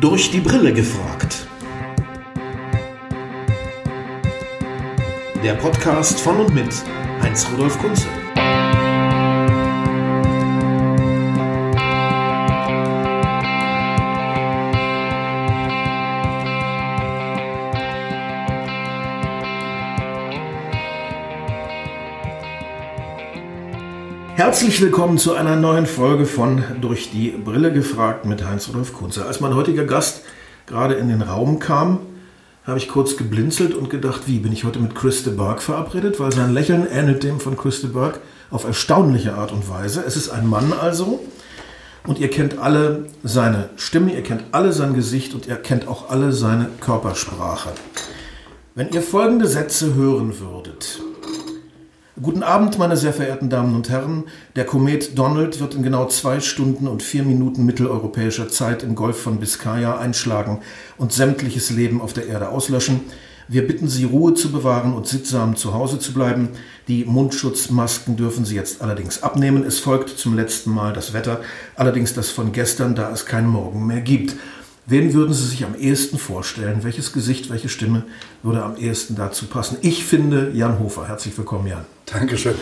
Durch die Brille gefragt. Der Podcast von und mit Heinz Rudolf Kunze. Herzlich willkommen zu einer neuen Folge von Durch die Brille gefragt mit Heinz-Rudolf Kunze. Als mein heutiger Gast gerade in den Raum kam, habe ich kurz geblinzelt und gedacht, wie, bin ich heute mit Chris de Burgh verabredet? Weil sein Lächeln ähnelt dem von Chris de Burgh auf erstaunliche Art und Weise. Es ist ein Mann also und ihr kennt alle seine Stimme, ihr kennt alle sein Gesicht und ihr kennt auch alle seine Körpersprache. Wenn ihr folgende Sätze hören würdet, Guten Abend, meine sehr verehrten Damen und Herren. Der Komet Donald wird in genau zwei Stunden und vier Minuten mitteleuropäischer Zeit im Golf von Biscaya einschlagen und sämtliches Leben auf der Erde auslöschen. Wir bitten Sie, Ruhe zu bewahren und sittsam zu Hause zu bleiben. Die Mundschutzmasken dürfen Sie jetzt allerdings abnehmen. Es folgt zum letzten Mal das Wetter, allerdings das von gestern, da es kein Morgen mehr gibt. Wen würden Sie sich am ehesten vorstellen? Welches Gesicht, welche Stimme würde am ehesten dazu passen? Ich finde Jan Hofer. Herzlich willkommen, Jan. Dankeschön.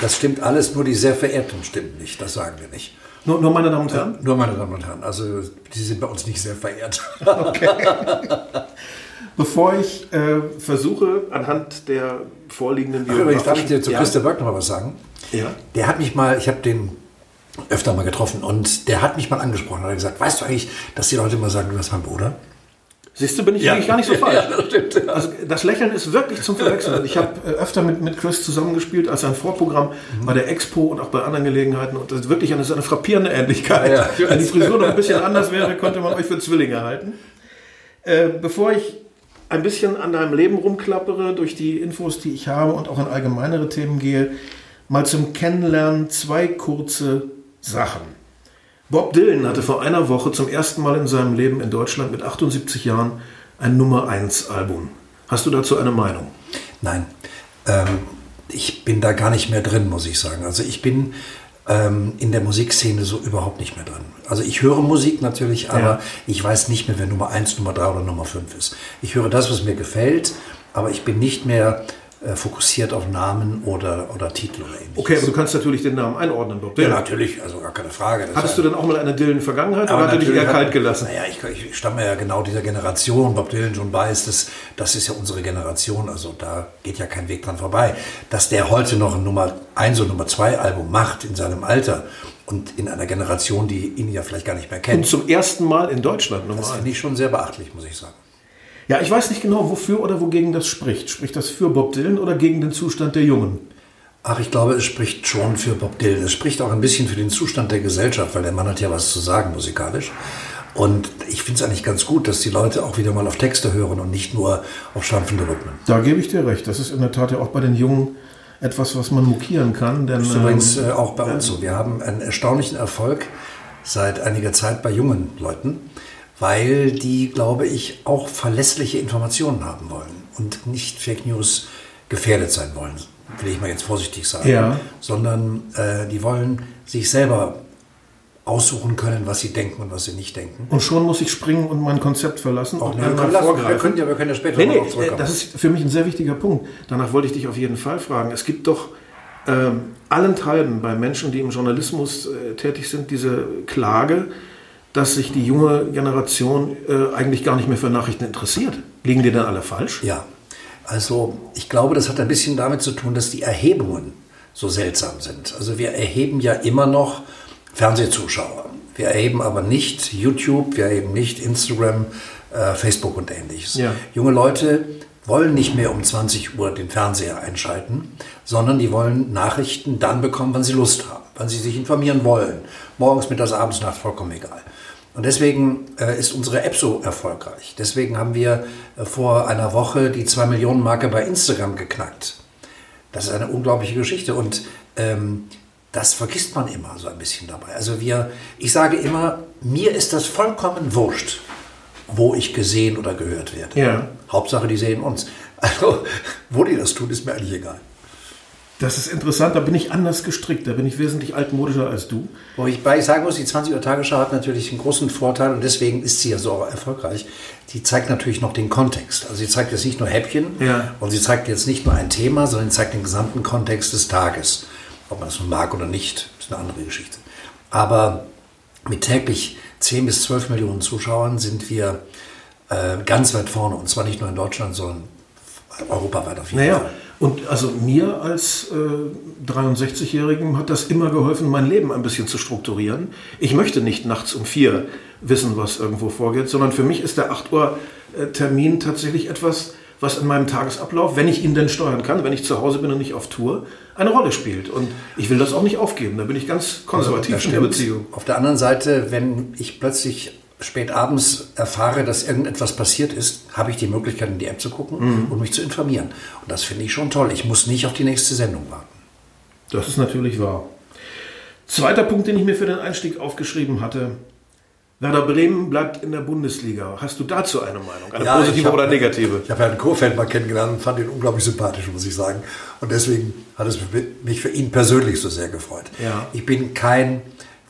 Das stimmt alles, nur die sehr verehrten stimmen nicht. Das sagen wir nicht. Nur, nur meine Damen und Herren? Ja, nur meine Damen und Herren. Also die sind bei uns nicht sehr verehrt. Okay. Bevor ich äh, versuche, anhand der vorliegenden Ach, übrigens darf ich dir zu ja. Christa Berg noch mal was sagen. Ja. Der hat mich mal, ich habe den öfter mal getroffen und der hat mich mal angesprochen. Er hat gesagt, weißt du eigentlich, dass die Leute immer sagen, du bist mein Bruder? Siehst du, bin ich Ja. eigentlich gar nicht so falsch. Ja, das stimmt, ja. Also das Lächeln ist wirklich zum Verwechseln. Ich habe äh, öfter mit, mit Chris zusammengespielt als ein Vorprogramm bei der Expo und auch bei anderen Gelegenheiten. Und das ist wirklich eine, das ist eine frappierende Ähnlichkeit. Wenn die Frisur noch ein bisschen anders wäre, könnte man euch für Zwillinge halten. Äh, bevor ich ein bisschen an deinem Leben rumklappere, durch die Infos, die ich habe und auch in allgemeinere Themen gehe, mal zum Kennenlernen zwei kurze Sachen. Bob Dylan hatte vor einer Woche zum ersten Mal in seinem Leben in Deutschland mit 78 Jahren ein Nummer 1 Album. Hast du dazu eine Meinung? Nein, ähm, ich bin da gar nicht mehr drin, muss ich sagen. Also ich bin ähm, in der Musikszene so überhaupt nicht mehr drin. Also ich höre Musik natürlich, aber Ja. ich weiß nicht mehr, wer Nummer 1, Nummer 3 oder Nummer 5 ist. Ich höre das, was mir gefällt, aber ich bin nicht mehr fokussiert auf Namen oder, oder Titel oder ähnliches. Okay, aber du kannst natürlich den Namen einordnen, Bob Ja, Dylan. natürlich, also gar keine Frage. Das Hattest du denn auch mal eine Dylan-Vergangenheit oder hat er dich eher kalt gelassen? Naja, ich, ich stamme ja genau dieser Generation. Bob Dylan, John Baez, das, das ist ja unsere Generation. Also da geht ja kein Weg dran vorbei. Dass der heute noch ein Nummer 1 und Nummer 2 Album macht in seinem Alter und in einer Generation, die ihn ja vielleicht gar nicht mehr Und kennt, zum ersten Mal in Deutschland Nummer das 1. finde ich schon sehr beachtlich, muss ich sagen. Ja, ich weiß nicht genau, wofür oder wogegen das spricht. Spricht das für Bob Dylan oder gegen den Zustand der Jungen? Ach, ich glaube, es spricht schon für Bob Dylan. Es spricht auch ein bisschen für den Zustand der Gesellschaft, weil der Mann hat ja was zu sagen musikalisch. Und ich finde es eigentlich ganz gut, dass die Leute auch wieder mal auf Texte hören und nicht nur auf stampfende Rhythmen. Da gebe ich dir recht. Das ist in der Tat ja auch bei den Jungen etwas, was man mokieren kann. Denn, Das ist übrigens ähm, äh, auch bei uns so. Wir haben einen erstaunlichen Erfolg seit einiger Zeit bei jungen Leuten, weil die, glaube ich, auch verlässliche Informationen haben wollen und nicht Fake News gefährdet sein wollen, will ich mal jetzt vorsichtig sagen, Ja. sondern äh, die wollen sich selber aussuchen können, was sie denken und was sie nicht denken. und schon muss ich springen und mein Konzept verlassen. Auch und wir, einmal können lassen, wir, können ja, wir können ja später Nee, nee, zurückkommen. das ist für mich ein sehr wichtiger Punkt. Danach wollte ich dich auf jeden Fall fragen. Es gibt doch ähm, allenthalben bei Menschen, die im Journalismus äh, tätig sind, diese Klage, dass sich die junge Generation äh, eigentlich gar nicht mehr für Nachrichten interessiert. Liegen die denn alle falsch? Ja, also ich glaube, das hat ein bisschen damit zu tun, dass die Erhebungen so seltsam sind. Also wir erheben ja immer noch Fernsehzuschauer. Wir erheben aber nicht YouTube, wir erheben nicht Instagram, äh, Facebook und ähnliches. Ja. Junge Leute wollen nicht mehr um 20 Uhr den Fernseher einschalten, sondern die wollen Nachrichten dann bekommen, wann sie Lust haben, wann sie sich informieren wollen. Morgens, mittags, abends, nachts, vollkommen egal. Und deswegen äh, ist unsere App so erfolgreich. Deswegen haben wir äh, vor einer Woche die 2 Millionen Marke bei Instagram geknackt. Das ist eine unglaubliche Geschichte und ähm, das vergisst man immer so ein bisschen dabei. Also wir, ich sage immer, mir ist das vollkommen wurscht, wo ich gesehen oder gehört werde. Ja. Hauptsache, die sehen uns. Also, wo die das tun, ist mir eigentlich egal. Das ist interessant, da bin ich anders gestrickt, da bin ich wesentlich altmodischer als du. Wo ich bei sagen muss, die 20 Uhr Tagesschau hat natürlich einen großen Vorteil und deswegen ist sie ja so erfolgreich. Die zeigt natürlich noch den Kontext. Also sie zeigt jetzt nicht nur Häppchen Ja. und sie zeigt jetzt nicht nur ein Thema, sondern sie zeigt den gesamten Kontext des Tages. Ob man es nun mag oder nicht, ist eine andere Geschichte. Aber mit täglich 10 bis 12 Millionen Zuschauern sind wir äh, ganz weit vorne und zwar nicht nur in Deutschland, sondern europaweit auf jeden Naja, Fall. und also mir als äh, 63-Jährigen hat das immer geholfen, mein Leben ein bisschen zu strukturieren. Ich möchte nicht nachts um vier wissen, was irgendwo vorgeht, sondern für mich ist der 8 Uhr äh, Termin tatsächlich etwas, was in meinem Tagesablauf, wenn ich ihn denn steuern kann, wenn ich zu Hause bin und nicht auf Tour, eine Rolle spielt. Und ich will das auch nicht aufgeben. Da bin ich ganz konservativ Das in der. Beziehung. Auf der anderen Seite, wenn ich plötzlich spät abends erfahre, dass irgendetwas passiert ist, habe ich die Möglichkeit, in die App zu gucken Mhm. und mich zu informieren. Und das finde ich schon toll. Ich muss nicht auf die nächste Sendung warten. Das ist natürlich wahr. Zweiter Punkt, den ich mir für den Einstieg aufgeschrieben hatte. Werder Bremen bleibt in der Bundesliga. Hast du dazu eine Meinung? Eine Ja, positive hab- oder negative? Ich habe Herrn Kohfeldt mal kennengelernt und fand ihn unglaublich sympathisch, muss ich sagen. Und deswegen hat es mich für ihn persönlich so sehr gefreut. Ja. Ich bin kein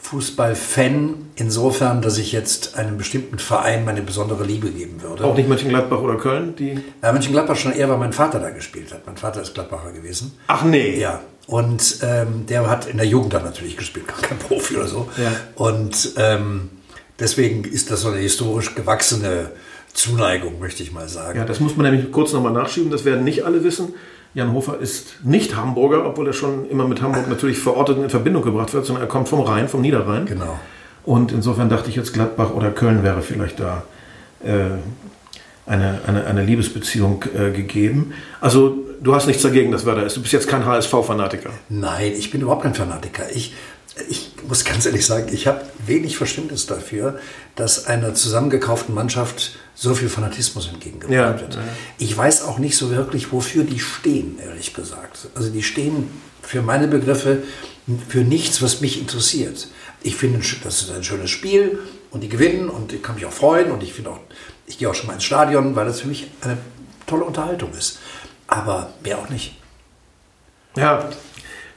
Fußballfan insofern, dass ich jetzt einem bestimmten Verein meine besondere Liebe geben würde. Auch nicht Mönchengladbach oder Köln? Die Ja, Mönchengladbach schon eher, weil mein Vater da gespielt hat. Mein Vater ist Gladbacher gewesen. Ach nee. Ja, und ähm, der hat in der Jugend dann natürlich gespielt, gar kein Profi oder so. Ja. Und ähm, deswegen ist das so eine historisch gewachsene Zuneigung, möchte ich mal sagen. Ja, das muss man nämlich kurz nochmal nachschieben. Das werden nicht alle wissen. Jan Hofer ist nicht Hamburger, obwohl er schon immer mit Hamburg natürlich verortet und in Verbindung gebracht wird, sondern er kommt vom Rhein, vom Niederrhein. Genau. Und insofern dachte ich jetzt, Gladbach oder Köln wäre vielleicht da äh, eine, eine, eine Liebesbeziehung äh, gegeben. Also du hast nichts dagegen, dass Werder ist. Du bist jetzt kein HSV-Fanatiker. Nein, ich bin überhaupt kein Fanatiker. Ich, ich muss ganz ehrlich sagen, ich habe wenig Verständnis dafür, dass einer zusammengekauften Mannschaft so viel Fanatismus entgegengebracht Ja, wird. ja. Ich weiß auch nicht so wirklich, wofür die stehen, ehrlich gesagt. Also die stehen für meine Begriffe für nichts, was mich interessiert. Ich finde, das ist ein schönes Spiel und die gewinnen und ich kann mich auch freuen und ich finde auch, ich gehe auch schon mal ins Stadion, weil das für mich eine tolle Unterhaltung ist. Aber mehr auch nicht. Ja,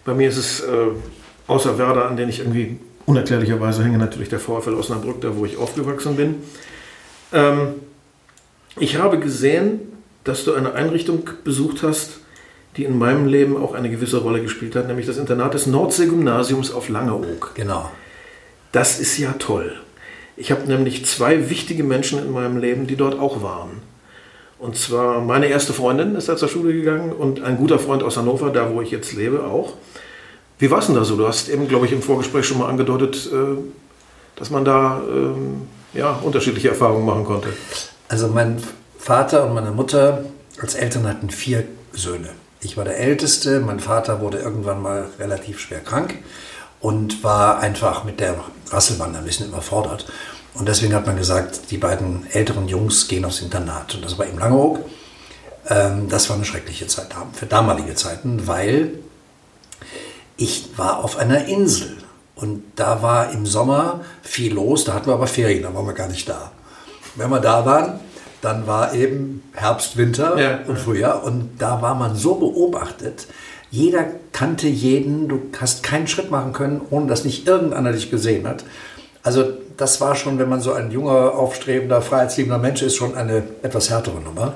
bei mir ist es äh, außer Werder, an den ich irgendwie unerklärlicherweise hänge, natürlich der VfL Osnabrück, da wo ich aufgewachsen bin. Ähm, ich habe gesehen, dass du eine Einrichtung besucht hast, die in meinem Leben auch eine gewisse Rolle gespielt hat, nämlich das Internat des Nordsee-Gymnasiums auf Langeoog. Genau. Das ist ja toll. Ich habe nämlich zwei wichtige Menschen in meinem Leben, die dort auch waren. Und zwar meine erste Freundin ist da zur Schule gegangen und ein guter Freund aus Hannover, da wo ich jetzt lebe, auch. Wie war es denn da so? Du hast eben, glaube ich, im Vorgespräch schon mal angedeutet, äh, dass man da ähm, ja, unterschiedliche Erfahrungen machen konnte. Also mein Vater und meine Mutter als Eltern hatten vier Söhne. Ich war der Älteste, mein Vater wurde irgendwann mal relativ schwer krank und war einfach mit der Rasselbahn ein bisschen überfordert. Und deswegen hat man gesagt, die beiden älteren Jungs gehen aufs Internat. Und das war im Langeoog. Ähm, das war eine schreckliche Zeit für damalige Zeiten, weil ich war auf einer Insel. Und da war im Sommer viel los, da hatten wir aber Ferien, da waren wir gar nicht da. Wenn wir da waren, dann war eben Herbst, Winter Ja. und Frühjahr und da war man so beobachtet. Jeder kannte jeden, du hast keinen Schritt machen können, ohne dass nicht irgendeiner dich gesehen hat. Also das war schon, wenn man so ein junger, aufstrebender, freiheitsliebender Mensch ist, schon eine etwas härtere Nummer.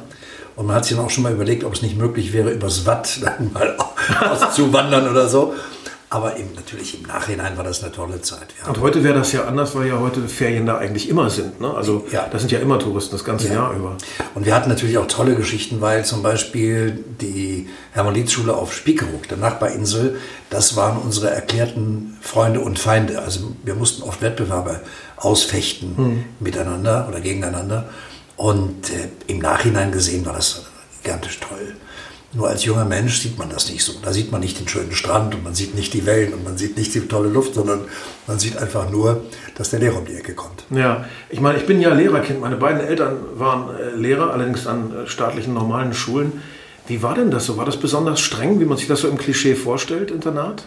Und man hat sich dann auch schon mal überlegt, ob es nicht möglich wäre, übers Watt dann mal auszuwandern oder so. Aber eben natürlich im Nachhinein war das eine tolle Zeit. Ja. Und heute wäre das ja anders, weil ja heute Ferien da eigentlich immer sind. Ne? Also Ja. das sind ja immer Touristen das ganze Jahr über. Und wir hatten natürlich auch tolle Geschichten, weil zum Beispiel die Hermann-Lietz-Schule auf Spiekeroog, der Nachbarinsel, das waren unsere erklärten Freunde und Feinde. Also wir mussten oft Wettbewerbe ausfechten miteinander oder gegeneinander. Und äh, im Nachhinein gesehen war das gigantisch toll. Nur als junger Mensch sieht man das nicht so. Da sieht man nicht den schönen Strand und man sieht nicht die Wellen und man sieht nicht die tolle Luft, sondern man sieht einfach nur, dass der Lehrer um die Ecke kommt. Ja, ich meine, ich bin ja Lehrerkind. Meine beiden Eltern waren äh, Lehrer, allerdings an äh, staatlichen normalen Schulen. Wie war denn das so? War das besonders streng, wie man sich das so im Klischee vorstellt, Internat?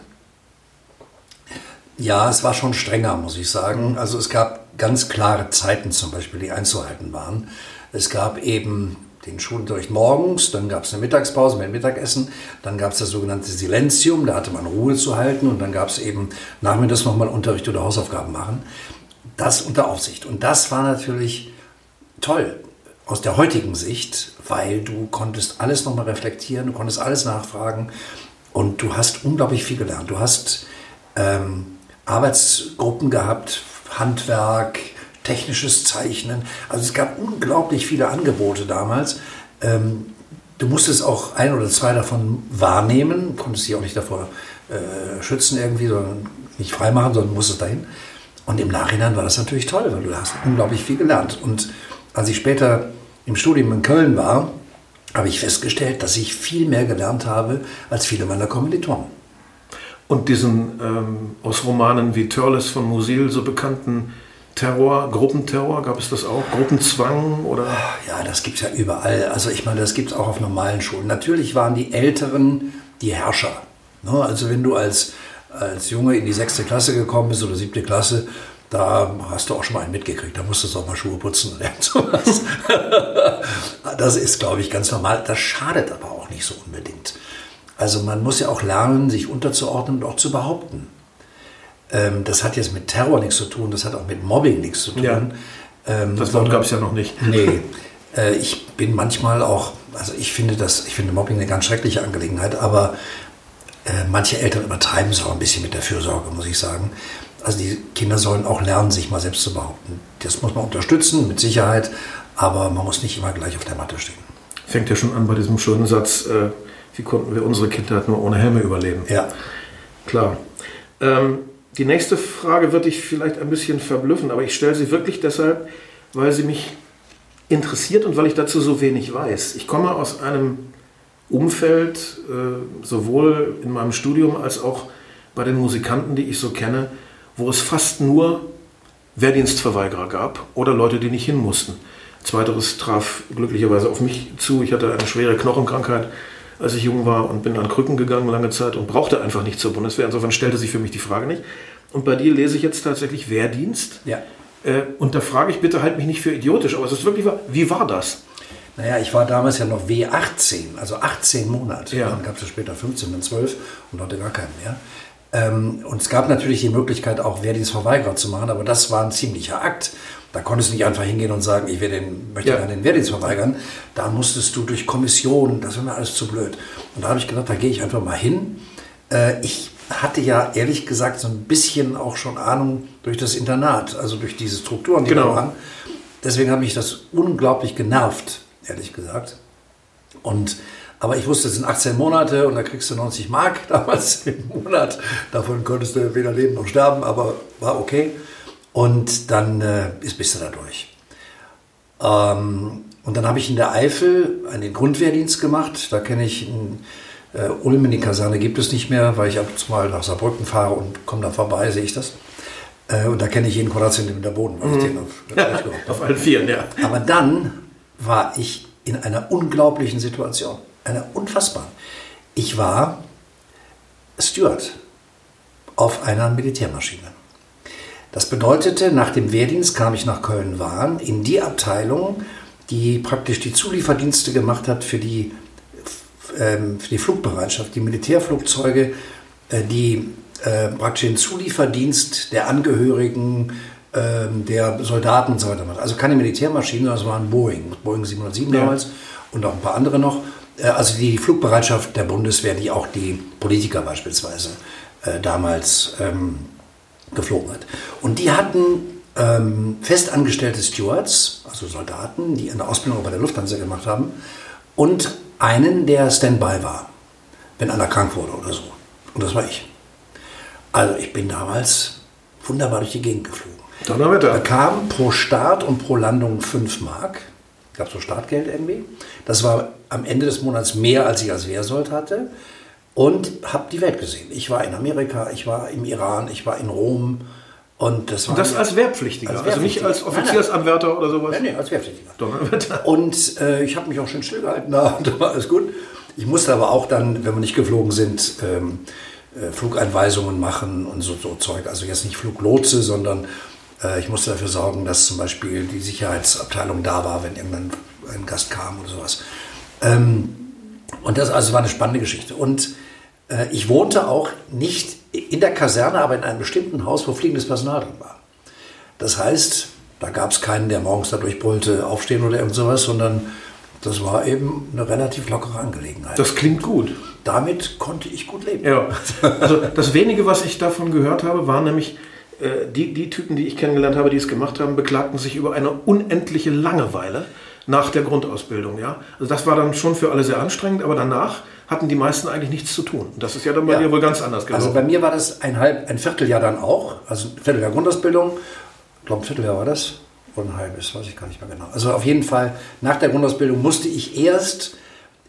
Ja, es war schon strenger, muss ich sagen. Also es gab ganz klare Zeiten zum Beispiel, die einzuhalten waren. Es gab eben den Schulunterricht morgens, dann gab es eine Mittagspause mit Mittagessen, dann gab es das sogenannte Silenzium, da hatte man Ruhe zu halten und dann gab es eben nachmittags nochmal Unterricht oder Hausaufgaben machen. Das unter Aufsicht. Und das war natürlich toll aus der heutigen Sicht, weil du konntest alles nochmal reflektieren, du konntest alles nachfragen und du hast unglaublich viel gelernt. Du hast ähm, Arbeitsgruppen gehabt, Handwerk, technisches Zeichnen. Also es gab unglaublich viele Angebote damals. Ähm, du musstest auch ein oder zwei davon wahrnehmen, konntest dich auch nicht davor äh, schützen irgendwie, sondern nicht freimachen, sondern musstest dahin. Und im Nachhinein war das natürlich toll, weil du hast unglaublich viel gelernt. Und als ich später im Studium in Köln war, habe ich festgestellt, dass ich viel mehr gelernt habe als viele meiner Kommilitonen. Und diesen ähm, aus Romanen wie Törles von Musil so bekannten Terror, Gruppenterror, gab es das auch? Gruppenzwang oder? Ja, das gibt es ja überall. Also ich meine, das gibt es auch auf normalen Schulen. Natürlich waren die Älteren die Herrscher. Ne? Also wenn du als, als Junge in die sechste Klasse gekommen bist oder siebte Klasse, da hast du auch schon mal einen mitgekriegt. Da musstest du auch mal Schuhe putzen oder sowas. das ist, glaube ich, ganz normal. Das schadet aber auch nicht so unbedingt. Also man muss ja auch lernen, sich unterzuordnen und auch zu behaupten. Ähm, das hat jetzt mit Terror nichts zu tun, das hat auch mit Mobbing nichts zu tun. Ja. Ähm, das Wort gab es ja noch nicht. Nee. Äh, ich bin manchmal auch, also ich finde das, ich finde Mobbing eine ganz schreckliche Angelegenheit, aber äh, manche Eltern übertreiben es auch ein bisschen mit der Fürsorge, muss ich sagen. Also die Kinder sollen auch lernen, sich mal selbst zu behaupten. Das muss man unterstützen, mit Sicherheit, aber man muss nicht immer gleich auf der Matte stehen. Fängt ja schon an bei diesem schönen Satz, äh, wie konnten wir unsere Kindheit nur ohne Helme überleben? Ja. Klar. Ähm, die nächste Frage wird dich vielleicht ein bisschen verblüffen, aber ich stelle sie wirklich deshalb, weil sie mich interessiert und weil ich dazu so wenig weiß. Ich komme aus einem Umfeld, äh, sowohl in meinem Studium als auch bei den Musikanten, die ich so kenne, wo es fast nur Wehrdienstverweigerer gab oder Leute, die nicht hin mussten. Zweiteres traf glücklicherweise auf mich zu. Ich hatte eine schwere Knochenkrankheit, als ich jung war und bin an Krücken gegangen lange Zeit und brauchte einfach nicht zur Bundeswehr. Insofern stellte sich für mich die Frage nicht. Und bei dir lese ich jetzt tatsächlich Wehrdienst. Ja. Äh, und da frage ich bitte, halt mich nicht für idiotisch, aber es ist wirklich wahr. Wie war das? Naja, ich war damals ja noch W18, also 18 Monate. Ja. Dann gab es ja später 15 und 12 und heute gar keinen mehr. Ähm, und es gab natürlich die Möglichkeit, auch Wehrdienstverweigerer zu machen, aber das war ein ziemlicher Akt. Da konntest du nicht einfach hingehen und sagen, ich den, möchte ja. den Wehrdienst verweigern. Da musstest du durch Kommission, das war mir alles zu blöd. Und da habe ich gedacht, da gehe ich einfach mal hin. Äh, ich hatte ja ehrlich gesagt so ein bisschen auch schon Ahnung durch das Internat, also durch diese Strukturen, die genau. da waren. Deswegen habe mich das unglaublich genervt, ehrlich gesagt. Und, aber ich wusste, es sind 18 Monate und da kriegst du 90 Mark damals im Monat. Davon konntest du weder leben noch sterben, aber war okay. Und dann äh, bist du da durch. Ähm, und dann habe ich in der Eifel einen Grundwehrdienst gemacht. Da kenne ich in äh, Ulm in die Kaserne gibt es nicht mehr, weil ich ab und zu mal nach Saarbrücken fahre und komme da vorbei, sehe ich das. Äh, und da kenne ich jeden Quadratzentimeter Boden, weil ich den auf, ja, auf allen Vieren, ja. Aber dann war ich in einer unglaublichen Situation, einer unfassbaren. Ich war Steward auf einer Militärmaschine. Das bedeutete, nach dem Wehrdienst kam ich nach Köln-Wahn in die Abteilung, die praktisch die Zulieferdienste gemacht hat für die, ähm, für die Flugbereitschaft, die Militärflugzeuge, äh, die äh, praktisch den Zulieferdienst der Angehörigen äh, der Soldaten und so weiter macht. Also keine Militärmaschinen, sondern es waren Boeing, Boeing 707 ja. damals und auch ein paar andere noch. Äh, also die Flugbereitschaft der Bundeswehr, die auch die Politiker beispielsweise damals ähm, geflogen hat. Und die hatten ähm, festangestellte Stewards, also Soldaten, die eine Ausbildung bei der Lufthansa gemacht haben, und einen, der Standby war, wenn einer krank wurde oder so. Und das war ich. Also ich bin damals wunderbar durch die Gegend geflogen. Donnerwetter. Da kam pro Start und pro Landung 5 Mark. Gab so Startgeld irgendwie. Das war am Ende des Monats mehr, als ich als Wehrsold hatte und habe die Welt gesehen. Ich war in Amerika, ich war im Iran, ich war in Rom. Und das, war und das als Wehrpflichtiger, als Wehrpflichtiger, also nicht als Offiziersanwärter oder sowas? Nein, nein, als Wehrpflichtiger. Und äh, ich habe mich auch schön stillgehalten, da war alles gut. Ich musste aber auch dann, wenn wir nicht geflogen sind, ähm, äh, Flugeinweisungen machen und so, so, Zeug. Also jetzt nicht Fluglotse, sondern äh, ich musste dafür sorgen, dass zum Beispiel die Sicherheitsabteilung da war, wenn irgendein ein Gast kam oder sowas. Ähm, und das also war eine spannende Geschichte. Und äh, ich wohnte auch nicht in der Kaserne, aber in einem bestimmten Haus, wo fliegendes Personal drin war. Das heißt, da gab es keinen, der morgens da durchbrüllte, aufstehen oder irgend sowas, sondern das war eben eine relativ lockere Angelegenheit. Das klingt gut. Damit konnte ich gut leben. Ja. Also das wenige, was ich davon gehört habe, waren nämlich äh, die, die Typen, die ich kennengelernt habe, die es gemacht haben, beklagten sich über eine unendliche Langeweile nach der Grundausbildung. Ja? Also das war dann schon für alle sehr anstrengend, aber danach hatten die meisten eigentlich nichts zu tun. Das ist ja dann bei ja. dir wohl ganz anders gelaufen. Also bei mir war das ein, halb, ein Vierteljahr dann auch, also ein Vierteljahr Grundausbildung. Ich glaube, ein Vierteljahr war das. Oder ein halbes, weiß ich gar nicht mehr genau. Also auf jeden Fall, nach der Grundausbildung musste ich erst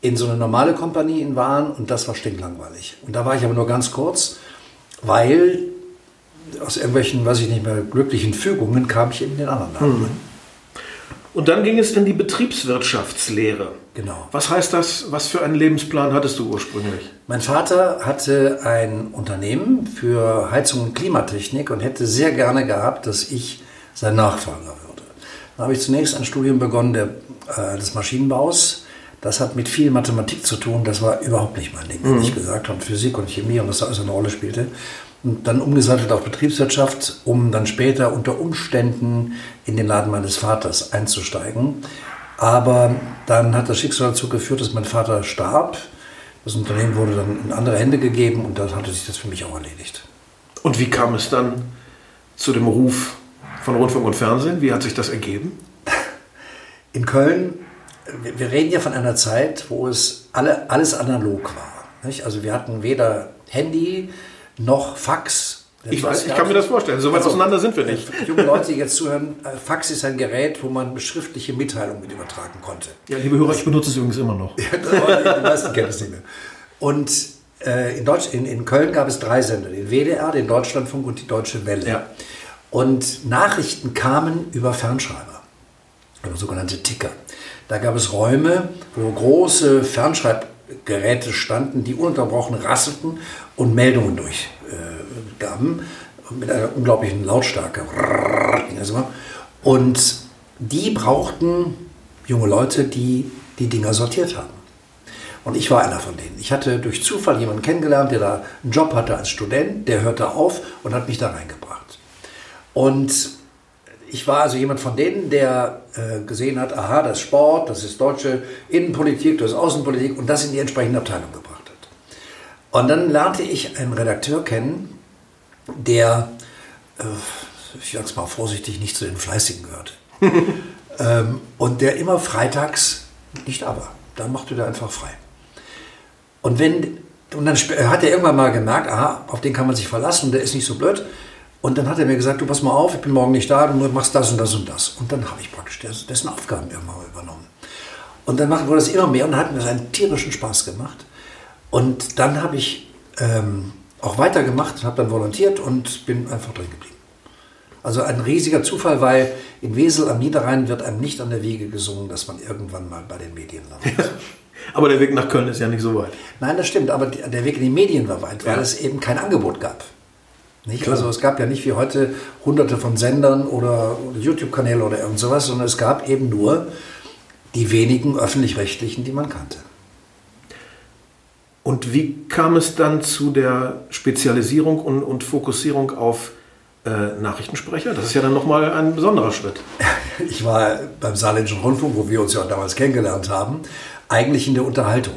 in so eine normale Kompanie in Waren und das war stinklangweilig. Und da war ich aber nur ganz kurz, weil aus irgendwelchen, weiß ich nicht mehr, glücklichen Fügungen kam ich in den anderen Laden. Mhm. Und dann ging es in die Betriebswirtschaftslehre. Genau. Was heißt das? Was für einen Lebensplan hattest du ursprünglich? Mein Vater hatte ein Unternehmen für Heizung und Klimatechnik und hätte sehr gerne gehabt, dass ich sein Nachfolger würde. Dann habe ich zunächst ein Studium begonnen der, äh, des Maschinenbaus. Das hat mit viel Mathematik zu tun. Das war überhaupt nicht mein Ding, mhm. ehrlich gesagt. Und Physik und Chemie und was da alles eine Rolle spielte und dann umgesattelt auf Betriebswirtschaft, um dann später unter Umständen in den Laden meines Vaters einzusteigen. Aber dann hat das Schicksal dazu geführt, dass mein Vater starb. Das Unternehmen wurde dann in andere Hände gegeben und dann hatte sich das für mich auch erledigt. Und wie kam es dann zu dem Ruf von Rundfunk und Fernsehen? Wie hat sich das ergeben? In Köln, wir reden ja von einer Zeit, wo es alle, alles analog war. Nicht? Also wir hatten weder Handy, noch Fax. Ich, weiß, ich kann mir das vorstellen. So weit also, auseinander sind wir nicht. Junge Leute, die jetzt zuhören, äh, Fax ist ein Gerät, wo man schriftliche Mitteilungen mit übertragen konnte. Ja, liebe Hörer, ich benutze es übrigens immer noch. ja, die meisten kennen es nicht mehr. Und äh, in, Deutsch, in, in, Köln gab es drei Sender, den WDR, den Deutschlandfunk und die Deutsche Welle. Ja. Und Nachrichten kamen über Fernschreiber, über sogenannte Ticker. Da gab es Räume, wo große Fernschreibgeräte standen, die ununterbrochen rasselten und Meldungen durchgaben äh, mit einer unglaublichen Lautstärke. Und die brauchten junge Leute, die die Dinger sortiert haben. Und ich war einer von denen. Ich hatte durch Zufall jemanden kennengelernt, der da einen Job hatte als Student, der hörte auf und hat mich da reingebracht. Und ich war also jemand von denen, der äh, gesehen hat, aha, das ist Sport, das ist deutsche Innenpolitik, das ist Außenpolitik und das in die entsprechende Abteilung gebracht. Und dann lernte ich einen Redakteur kennen, der, äh, ich sag's mal vorsichtig, nicht zu den Fleißigen gehörte. ähm, und der immer freitags nicht aber, da machte der einfach frei. Und wenn, und dann hat er irgendwann mal gemerkt, aha, auf den kann man sich verlassen, der ist nicht so blöd. Und dann hat er mir gesagt, du pass mal auf, ich bin morgen nicht da, du machst das und das und das. Und dann habe ich praktisch dessen Aufgaben irgendwann übernommen. Und dann wurde das immer mehr und hat mir das einen tierischen Spaß gemacht. Und dann habe ich ähm, auch weitergemacht, habe dann volontiert und bin einfach drin geblieben. Also ein riesiger Zufall, weil in Wesel am Niederrhein wird einem nicht an der Wiege gesungen, dass man irgendwann mal bei den Medien landet. aber der Weg nach Köln ist ja nicht so weit. Nein, das stimmt, aber der Weg in die Medien war weit, weil ja. es eben kein Angebot gab. Nicht? Also es gab ja nicht wie heute hunderte von Sendern oder, oder YouTube-Kanäle oder irgend sowas, sondern es gab eben nur die wenigen öffentlich-rechtlichen, die man kannte. Und wie kam es dann zu der Spezialisierung und, und Fokussierung auf äh, Nachrichtensprecher? Das ist ja dann nochmal ein besonderer Schritt. Ich war beim Saarländischen Rundfunk, wo wir uns ja damals kennengelernt haben, eigentlich in der Unterhaltung.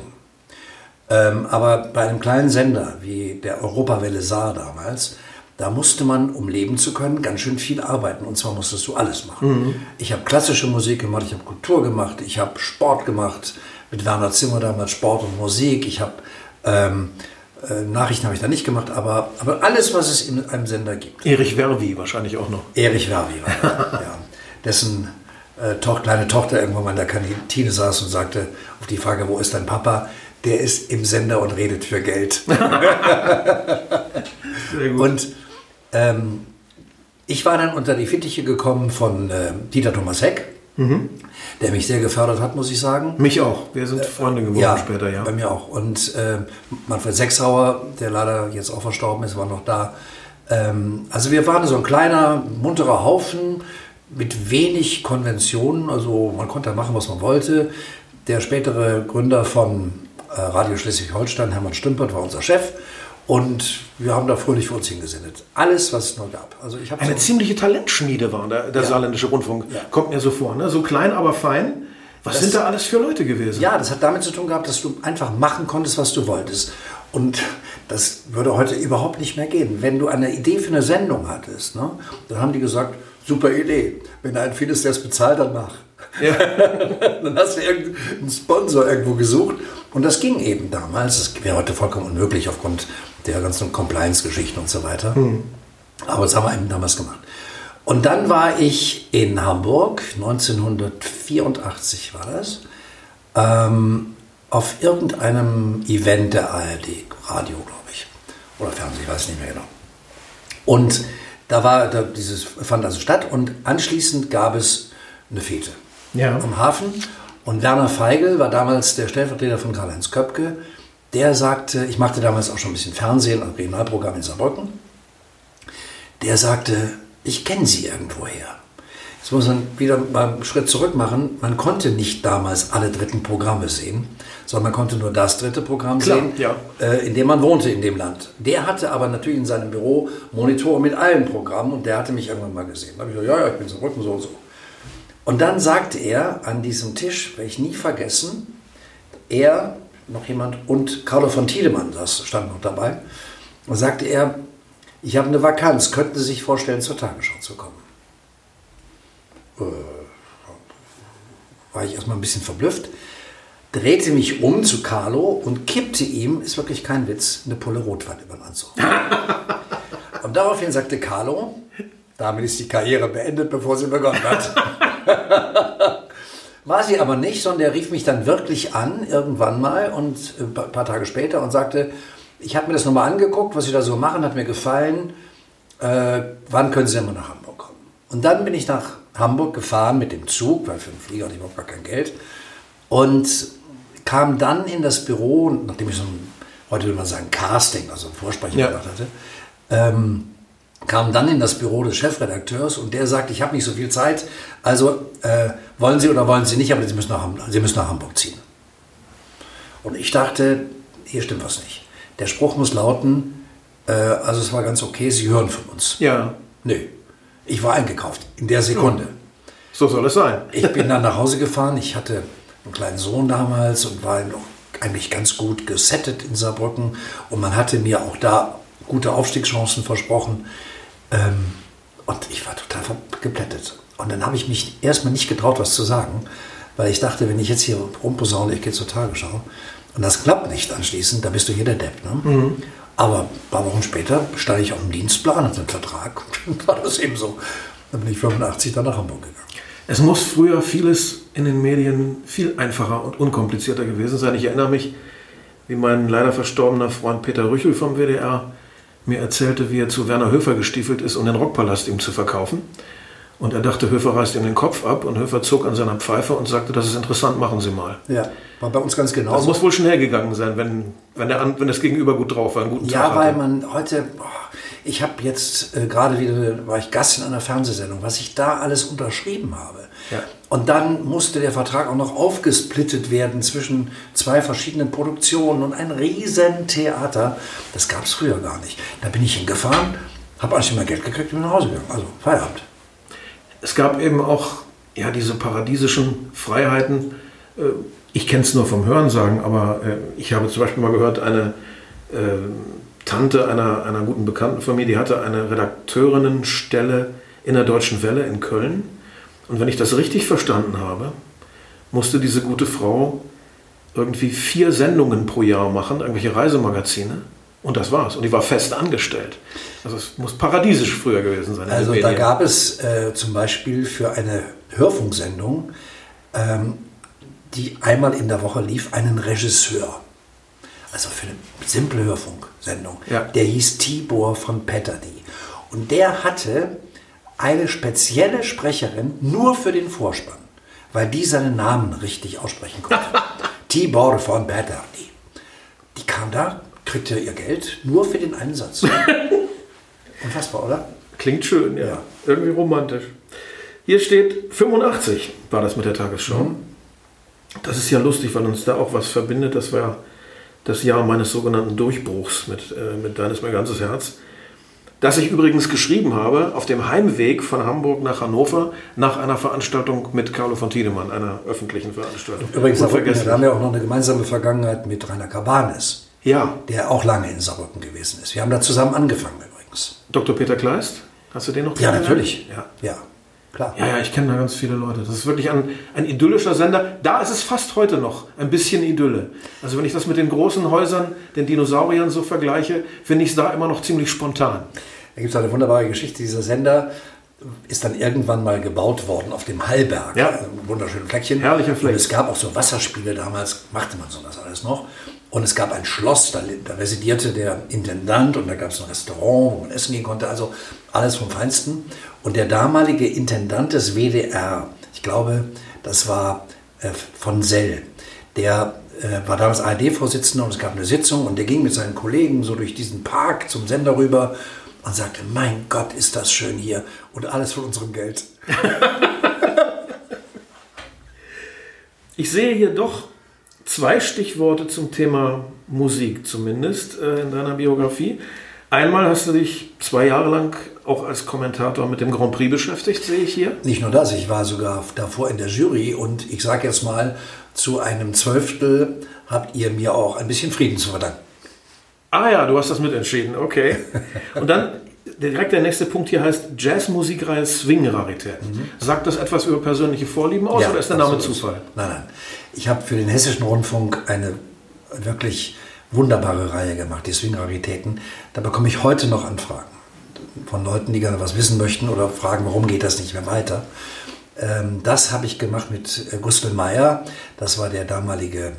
Ähm, aber bei einem kleinen Sender wie der Europawelle Saar damals, da musste man, um leben zu können, ganz schön viel arbeiten. Und zwar musstest du alles machen. Mhm. Ich habe klassische Musik gemacht, ich habe Kultur gemacht, ich habe Sport gemacht, mit Werner Zimmer damals Sport und Musik, ich habe ähm, äh, Nachrichten habe ich da nicht gemacht, aber, aber alles, was es in einem Sender gibt. Erich Werwi wahrscheinlich auch noch. Erich Werwi, ja. Dessen äh, to kleine Tochter irgendwann mal in der Kantine saß und sagte auf die Frage, wo ist dein Papa? Der ist im Sender und redet für Geld. Sehr gut. Und ähm, ich war dann unter die Fittiche gekommen von äh, Dieter Thomas Heck. Mhm der mich sehr gefördert hat, muss ich sagen. Mich auch. Wir sind Freunde geworden ja, später, ja. Bei mir auch. Und äh, Manfred Sechsauer, der leider jetzt auch verstorben ist, war noch da. Ähm, also wir waren so ein kleiner, munterer Haufen, mit wenig Konventionen, also man konnte machen, was man wollte. Der spätere Gründer von äh, Radio Schleswig-Holstein, Hermann Stümpert, war unser Chef. Und wir haben da fröhlich vor uns hingesendet. Alles, was es nur gab. Also ich Eine so ziemliche Talentschmiede war der, der ja. saarländische Rundfunk. Ja. Kommt mir so vor. Ne? So klein, aber fein. Was das, sind da alles für Leute gewesen? Ja, das hat damit zu tun gehabt, dass du einfach machen konntest, was du wolltest. Und das würde heute überhaupt nicht mehr gehen. Wenn du eine Idee für eine Sendung hattest, ne, dann haben die gesagt, super Idee. Wenn da ein findest, der es bezahlt, dann mach. Ja. dann hast du irgendeinen Sponsor irgendwo gesucht. Und das ging eben damals. Das wäre heute vollkommen unmöglich aufgrund der ganzen Compliance-Geschichten und so weiter. Hm. Aber das haben wir eben damals gemacht. Und dann war ich in Hamburg, 1984 war das, ähm, auf irgendeinem Event der ARD, Radio, glaube ich, oder Fernsehen, ich weiß nicht mehr genau. Und da war da dieses fand also statt und anschließend gab es eine Fete ja. am Hafen und Werner Feigl war damals der Stellvertreter von Karl-Heinz Köpke der sagte, ich machte damals auch schon ein bisschen Fernsehen und Regionalprogramm in Saarbrücken, der sagte, ich kenne Sie irgendwoher. Jetzt muss man wieder mal einen Schritt zurück machen. Man konnte nicht damals alle dritten Programme sehen, sondern man konnte nur das dritte Programm Klar, sehen, ja. äh, in dem man wohnte in dem Land. Der hatte aber natürlich in seinem Büro Monitore mit allen Programmen und der hatte mich irgendwann mal gesehen. Da habe ich gesagt, ja, ja, ich bin Saarbrücken, so und so. Und dann sagte er an diesem Tisch, werde ich nie vergessen, er noch jemand und Carlo von Tiedemann, das stand noch dabei. Und sagte er, ich habe eine Vakanz, könnten Sie sich vorstellen, zur Tagesschau zu kommen? Äh, war ich erstmal ein bisschen verblüfft, drehte mich um zu Carlo und kippte ihm, ist wirklich kein Witz, eine Pulle Rotwein über den Anzug. und daraufhin sagte Carlo, damit ist die Karriere beendet, bevor sie begonnen hat. War sie aber nicht, sondern er rief mich dann wirklich an, irgendwann mal, und äh, ein paar Tage später und sagte, ich habe mir das nochmal angeguckt, was Sie da so machen, hat mir gefallen. Äh, wann können Sie denn mal nach Hamburg kommen? Und dann bin ich nach Hamburg gefahren mit dem Zug, weil für den Flieger hatte ich überhaupt gar kein Geld. Und kam dann in das Büro, nachdem ich so ein, heute würde man sagen, Casting, also ein Vorsprechen ja. gemacht hatte, ähm, kam dann in das Büro des Chefredakteurs und der sagte, ich habe nicht so viel Zeit, also äh, wollen Sie oder wollen Sie nicht, aber Sie müssen, nach, Sie müssen nach Hamburg ziehen. Und ich dachte, hier stimmt was nicht. Der Spruch muss lauten, äh, also es war ganz okay, Sie hören von uns. Ja. Nö, ich war eingekauft, in der Sekunde. So soll es sein. ich bin dann nach Hause gefahren, ich hatte einen kleinen Sohn damals und war noch eigentlich ganz gut gesettet in Saarbrücken und man hatte mir auch da gute Aufstiegschancen versprochen. Ähm, und ich war total geplättet. Und dann habe ich mich erstmal nicht getraut, was zu sagen, weil ich dachte, wenn ich jetzt hier rumposaune, ich gehe zur Tagesschau, und das klappt nicht anschließend, da bist du hier der Depp. Ne? Mhm. Aber ein paar Wochen später stand ich auf dem Dienstplan, hatte einen Vertrag, und war das eben so. Dann bin ich 85 dann nach Hamburg gegangen. Es muss früher vieles in den Medien viel einfacher und unkomplizierter gewesen sein. Ich erinnere mich, wie mein leider verstorbener Freund Peter Rüchel vom WDR mir erzählte, wie er zu Werner Höfer gestiefelt ist, um den Rockpalast ihm zu verkaufen. Und er dachte, Höfer reißt ihm den Kopf ab und Höfer zog an seiner Pfeife und sagte, das ist interessant, machen Sie mal. Ja, war bei uns ganz genau. Das muss wohl schnell gegangen sein, wenn, wenn, der, wenn das Gegenüber gut drauf war, einen guten ja, Tag Ja, weil man heute, ich habe jetzt äh, gerade wieder, war ich Gast in einer Fernsehsendung, was ich da alles unterschrieben habe. Ja. Und dann musste der Vertrag auch noch aufgesplittet werden zwischen zwei verschiedenen Produktionen und ein Riesentheater. Das gab es früher gar nicht. Da bin ich hingefahren, habe eigentlich immer Geld gekriegt und bin nach Hause gegangen. Also Feierabend. Es gab eben auch ja, diese paradiesischen Freiheiten. Äh, ich kenne es nur vom Hörensagen, aber äh, ich habe zum Beispiel mal gehört, eine äh, Tante einer, einer guten Bekannten von mir, die hatte eine Redakteurinnenstelle in der Deutschen Welle in Köln und wenn ich das richtig verstanden habe, musste diese gute Frau irgendwie vier Sendungen pro Jahr machen, irgendwelche Reisemagazine. Und das war's. Und die war fest angestellt. Also es muss paradiesisch früher gewesen sein. Also da gab es äh, zum Beispiel für eine Hörfunksendung, ähm, die einmal in der Woche lief, einen Regisseur. Also für eine simple Hörfunksendung. Ja. Der hieß Tibor von Petterdy. Und der hatte eine spezielle Sprecherin nur für den Vorspann, weil die seinen Namen richtig aussprechen konnte. Tibor von Bertardi. Die kam da, kriegte ihr Geld nur für den Einsatz. Unfassbar, oder? Klingt schön, ja. ja. Irgendwie romantisch. Hier steht 85 war das mit der Tagesschau. Mhm. Das ist ja lustig, weil uns da auch was verbindet. Das war das Jahr meines sogenannten Durchbruchs mit, äh, mit Deines mein ganzes Herz. Das ich übrigens geschrieben habe auf dem Heimweg von Hamburg nach Hannover nach einer Veranstaltung mit Carlo von Tiedemann, einer öffentlichen Veranstaltung. Übrigens, wir haben ja auch noch eine gemeinsame Vergangenheit mit Rainer Cabanes. Ja. Der auch lange in Saarbrücken gewesen ist. Wir haben da zusammen angefangen übrigens. Dr. Peter Kleist? Hast du den noch Ja, natürlich. Ja. ja. Klar. Ja, ja, ich kenne da ganz viele Leute. Das ist wirklich ein, ein idyllischer Sender. Da ist es fast heute noch ein bisschen Idylle. Also wenn ich das mit den großen Häusern, den Dinosauriern so vergleiche, finde ich es da immer noch ziemlich spontan. Da gibt es eine wunderbare Geschichte. Dieser Sender ist dann irgendwann mal gebaut worden auf dem Hallberg. Ja. Ein wunderschönes Fleckchen. Herrlicher Fleck. Und es gab auch so Wasserspiele damals, machte man so das alles noch. Und es gab ein Schloss, da, da residierte der Intendant und da gab es ein Restaurant, wo man essen gehen konnte, also alles vom Feinsten. Und der damalige Intendant des WDR, ich glaube, das war äh, von Sell, der äh, war damals ARD-Vorsitzender und es gab eine Sitzung und der ging mit seinen Kollegen so durch diesen Park zum Sender rüber und sagte, mein Gott, ist das schön hier und alles von unserem Geld. ich sehe hier doch zwei Stichworte zum Thema Musik zumindest äh, in deiner Biografie. Einmal hast du dich zwei Jahre lang auch als Kommentator mit dem Grand Prix beschäftigt, sehe ich hier. Nicht nur das, ich war sogar davor in der Jury und ich sage jetzt mal, zu einem Zwölftel habt ihr mir auch ein bisschen Frieden zu verdanken. Ah ja, du hast das mitentschieden, okay. Und dann direkt der nächste Punkt hier heißt Jazzmusikreihe Swing-Rarität. Mhm. Sagt das etwas über persönliche Vorlieben aus ja, oder ist der Name Zufall? Nein, nein. Ich habe für den Hessischen Rundfunk eine wirklich wunderbare Reihe gemacht, die Swing-Raritäten. Da bekomme ich heute noch Anfragen von Leuten, die gerne was wissen möchten oder fragen, warum geht das nicht mehr weiter. Ähm, das habe ich gemacht mit äh, Gustl Meyer. Das war der damalige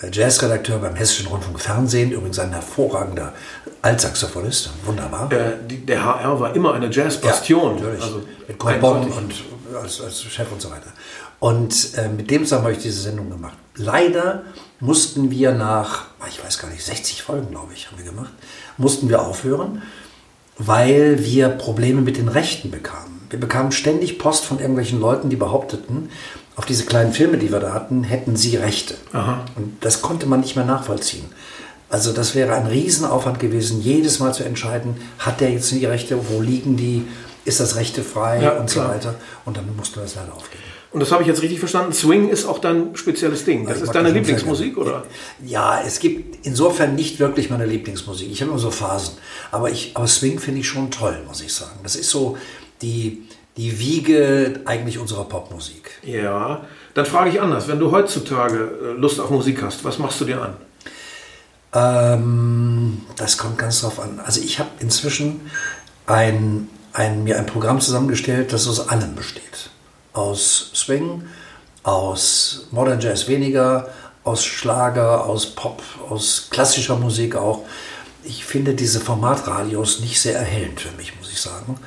äh, Jazzredakteur beim Hessischen Rundfunk Fernsehen, übrigens ein hervorragender Altsaxophonist, wunderbar. Der, der HR war immer eine Jazzbastion. Ja, natürlich. Also mit Corbon und als, als, Chef und so weiter. Und äh, mit dem zusammen habe ich diese Sendung gemacht. Leider mussten wir nach, ich weiß gar nicht, 60 Folgen, glaube ich, haben wir gemacht, mussten wir aufhören, weil wir Probleme mit den Rechten bekamen. Wir bekamen ständig Post von irgendwelchen Leuten, die behaupteten, auf diese kleinen Filme, die wir da hatten, hätten sie Rechte. Aha. Und das konnte man nicht mehr nachvollziehen. Also das wäre ein Riesenaufwand gewesen, jedes Mal zu entscheiden, hat der jetzt die Rechte, wo liegen die, ist das Rechte frei ja, und klar. so weiter. Und dann musste das leider aufgeben. Und das habe ich jetzt richtig verstanden. Swing ist auch dein spezielles Ding. Das ich ist deine Lieblingsmusik, oder? Ja, es gibt insofern nicht wirklich meine Lieblingsmusik. Ich habe immer so Phasen. Aber, ich, aber Swing finde ich schon toll, muss ich sagen. Das ist so die, die Wiege eigentlich unserer Popmusik. Ja, dann frage ich anders. Wenn du heutzutage äh, Lust auf Musik hast, was machst du dir an? Ähm, das kommt ganz drauf an. Also ich habe inzwischen ein, ein, mir ein Programm zusammengestellt, das aus allem besteht aus Swing, aus Modern Jazz weniger, aus Schlager, aus Pop, aus klassischer Musik auch. Ich finde diese Formatradios nicht sehr erhellend für mich, muss ich sagen.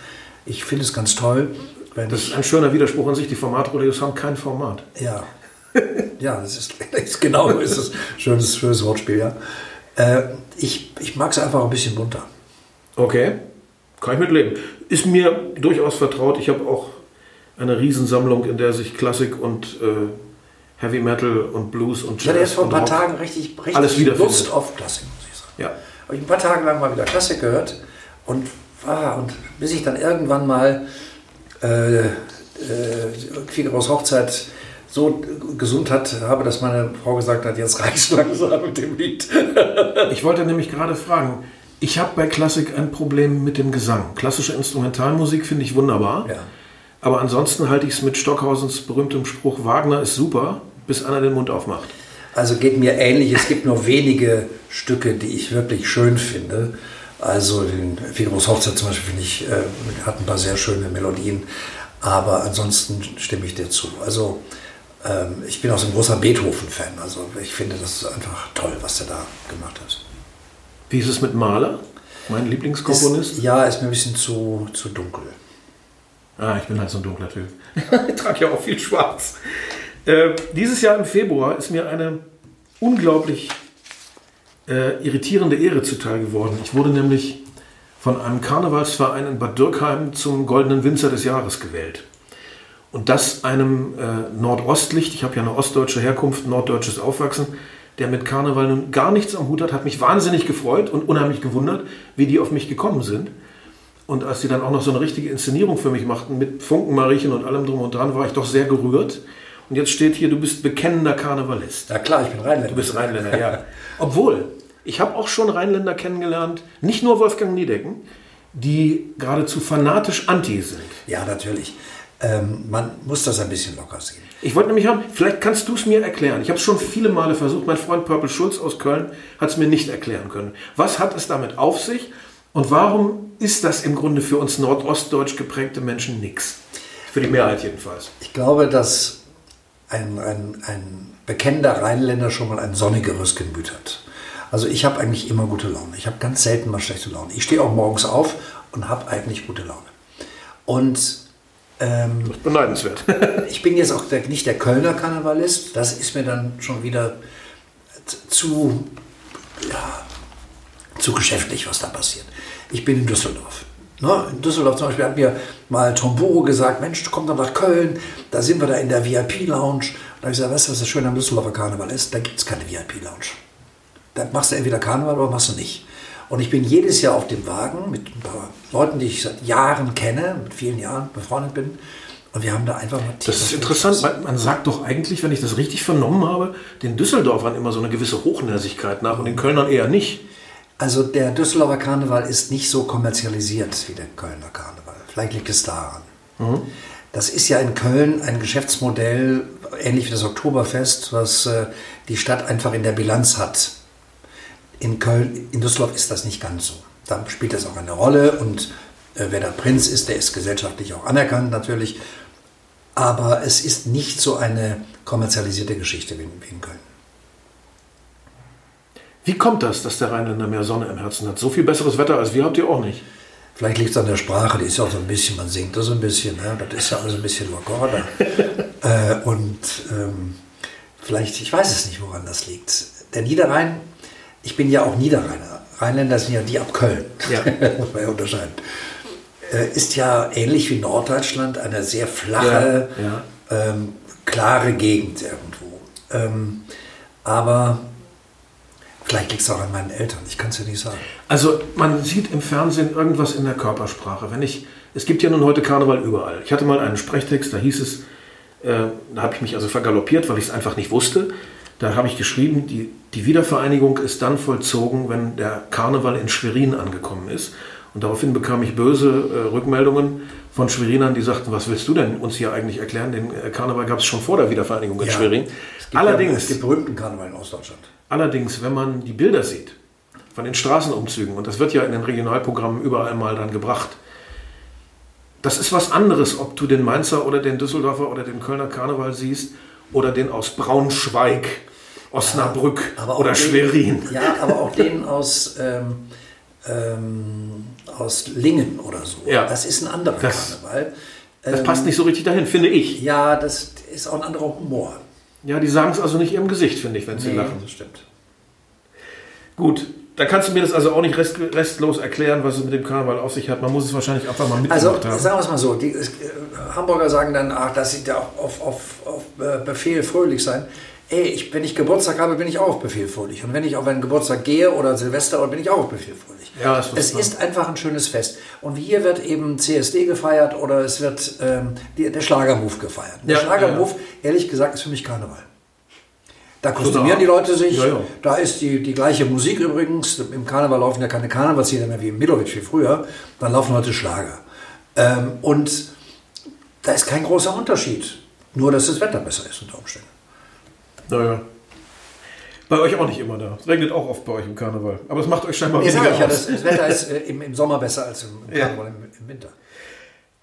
Ich finde es ganz toll. Wenn das ist ein schöner Widerspruch an sich. Die Formatradios haben kein Format. Ja, ja, das ist, ist genau ist das schönes, schönes Wortspiel, ja. Äh, ich, ich mag es einfach ein bisschen bunter. Okay, kann ich mitleben. Ist mir durchaus vertraut. Ich habe auch eine Riesensammlung, in der sich Klassik und äh, Heavy Metal und Blues und Jazz Ich hatte jetzt vor ein paar Rock Tagen richtig, richtig alles Lust auf Klassik, muss ich sagen. Ja. Habe ich ein paar Tage lang mal wieder Klassik gehört und, ah, und bis ich dann irgendwann mal äh, äh, Figaros Hochzeit so gesund hat, habe, dass meine Frau gesagt hat, jetzt reicht es langsam mit dem Lied. ich wollte nämlich gerade fragen, ich habe bei Klassik ein Problem mit dem Gesang. Klassische Instrumentalmusik finde ich wunderbar. Ja. Aber ansonsten halte ich es mit Stockhausens berühmtem Spruch, Wagner ist super, bis einer den Mund aufmacht. Also geht mir ähnlich. Es gibt nur wenige Stücke, die ich wirklich schön finde. Also den Figaro's Hochzeit zum Beispiel finde ich, äh, hat ein paar sehr schöne Melodien. Aber ansonsten stimme ich dir zu. Also ähm, ich bin auch so ein großer Beethoven-Fan. Also ich finde das einfach toll, was der da gemacht hat. Wie ist es mit Mahler? Mein Lieblingskomponist? Ist, ja, ist mir ein bisschen zu, zu dunkel. Ah, ich bin halt so ein dunkler Typ. ich trage ja auch viel schwarz. Äh, dieses Jahr im Februar ist mir eine unglaublich äh, irritierende Ehre zuteil geworden. Ich wurde nämlich von einem Karnevalsverein in Bad Dürkheim zum Goldenen Winzer des Jahres gewählt. Und das einem äh, Nordostlicht, ich habe ja eine ostdeutsche Herkunft, norddeutsches Aufwachsen, der mit Karneval nun gar nichts am Hut hat, hat mich wahnsinnig gefreut und unheimlich gewundert, wie die auf mich gekommen sind. Und als sie dann auch noch so eine richtige Inszenierung für mich machten, mit Funkenmariechen und allem drum und dran, war ich doch sehr gerührt. Und jetzt steht hier, du bist bekennender Karnevalist. Ja klar, ich bin Rheinländer. Du bist Rheinländer, ja. Obwohl, ich habe auch schon Rheinländer kennengelernt, nicht nur Wolfgang Niedecken, die geradezu fanatisch anti sind. Ja, natürlich. Ähm, man muss das ein bisschen locker sehen. Ich wollte nämlich haben, vielleicht kannst du es mir erklären. Ich habe es schon viele Male versucht. Mein Freund Purple Schulz aus Köln hat es mir nicht erklären können. Was hat es damit auf sich und warum ist das im Grunde für uns nordostdeutsch geprägte Menschen nichts? Für die Mehrheit jedenfalls. Ich glaube, dass ein, ein, ein bekennender Rheinländer schon mal ein sonnigeres Gemüt hat. Also ich habe eigentlich immer gute Laune. Ich habe ganz selten mal schlechte Laune. Ich stehe auch morgens auf und habe eigentlich gute Laune. Und ähm, das ist beneidenswert. ich bin jetzt auch der, nicht der Kölner Karnevalist. Das ist mir dann schon wieder zu, ja, zu geschäftlich, was da passiert. Ich bin in Düsseldorf. Ne? In Düsseldorf zum Beispiel hat mir mal Tom Buro gesagt, Mensch, komm doch nach Köln, da sind wir da in der VIP-Lounge. Da habe ich gesagt, weißt du, was das Schöne am Düsseldorfer Karneval ist? Da gibt es keine VIP-Lounge. Da machst du entweder Karneval oder machst du nicht. Und ich bin jedes Jahr auf dem Wagen mit ein paar Leuten, die ich seit Jahren kenne, mit vielen Jahren befreundet bin. Und wir haben da einfach mal Das ist interessant. Man, man, sagt doch eigentlich, wenn ich das richtig vernommen habe, den Düsseldorfern immer so eine gewisse Hochnäsigkeit nach und den Kölnern eher nicht. Also der Düsseldorfer Karneval ist nicht so kommerzialisiert wie der Kölner Karneval. Vielleicht liegt es daran. Mhm. Das ist ja in Köln ein Geschäftsmodell, ähnlich wie das Oktoberfest, was äh, die Stadt einfach in der Bilanz hat. In Köln, in Düsseldorf ist das nicht ganz so. Da spielt das auch eine Rolle und äh, wer der Prinz ist, der ist gesellschaftlich auch anerkannt natürlich. Aber es ist nicht so eine kommerzialisierte Geschichte wie, wie in Köln. Wie kommt das, dass der Rheinländer mehr Sonne im Herzen hat? So viel besseres Wetter als wir habt ihr auch nicht. Vielleicht liegt es an der Sprache, die ist ja auch so ein bisschen, man singt das so ein bisschen, ne? das ist ja alles ein bisschen lockerer. äh, und ähm, vielleicht, ich weiß es nicht, woran das liegt. Der Niederrhein ich bin ja auch Niederrheiner. Rheinländer sind ja die ab Köln, ja. muss man ja unterscheiden. Äh, ist ja ähnlich wie Norddeutschland eine sehr flache, ja, ja. Ähm, klare Gegend irgendwo. Ähm, aber vielleicht liegt es auch an meinen Eltern, ich kann es ja nicht sagen. Also man sieht im Fernsehen irgendwas in der Körpersprache. Wenn ich, es gibt ja nun heute Karneval überall. Ich hatte mal einen Sprechtext, da hieß es, äh, da habe ich mich also vergaloppiert, weil ich es einfach nicht wusste. Da habe ich geschrieben, die, die Wiedervereinigung ist dann vollzogen, wenn der Karneval in Schwerin angekommen ist. Und daraufhin bekam ich böse äh, Rückmeldungen von Schwerinern, die sagten, was willst du denn uns hier eigentlich erklären? Den äh, Karneval gab es schon vor der Wiedervereinigung in ja, Schwerin. Allerdings, ja, es gibt berühmten Karneval in Ostdeutschland. Allerdings, wenn man die Bilder sieht von den Straßenumzügen, und das wird ja in den Regionalprogrammen überall mal dann gebracht, das ist was anderes, ob du den Mainzer oder den Düsseldorfer oder den Kölner Karneval siehst oder den aus Braunschweig, Osnabrück ja, oder den, Schwerin. Ja, aber auch den aus, ähm, ähm, aus Lingen oder so. Ja. Das ist ein anderer das, Karneval. Das passt ähm, nicht so richtig dahin, finde ich. Ja, das ist auch ein anderer Humor. Ja, die sagen es also nicht ihrem Gesicht, finde ich, wenn sie nee, lachen. Das stimmt. Gut, da kannst du mir das also auch nicht rest, restlos erklären, was es mit dem Karneval auf sich hat. Man muss es wahrscheinlich einfach mal mitgemacht also, haben. sagen wir es mal so, die äh, Hamburger sagen dann, ach, dass sie da auf, auf, auf äh, Befehl fröhlich sein. Ey, ich, wenn ich Geburtstag habe, bin ich auch auf Befehl fröhlich. Und wenn ich auf einen Geburtstag gehe oder Silvester, bin ich auch auf Befehl fröhlich. Ja, es ist einfach ein schönes Fest. Und hier wird eben CSD gefeiert oder es wird ähm, die, der Schlagermove gefeiert. Der ja, Schlagermove, ja. ehrlich gesagt, ist für mich Karneval. Da kostümieren die Leute sich. Ja, ja. Da ist die, die gleiche Musik übrigens. Im Karneval laufen ja keine Karnevalslieder mehr wie im Milovic wie früher. Dann laufen heute Schlager. Ähm, und da ist kein großer Unterschied. Nur, dass das Wetter besser ist unter Umständen. Naja. Bei euch auch nicht immer da. Es regnet auch oft bei euch im Karneval. Aber es macht euch scheinbar nee, weniger ja, das, das, Wetter ist äh, im, im, Sommer besser als im, im Karneval ja. im, im Winter.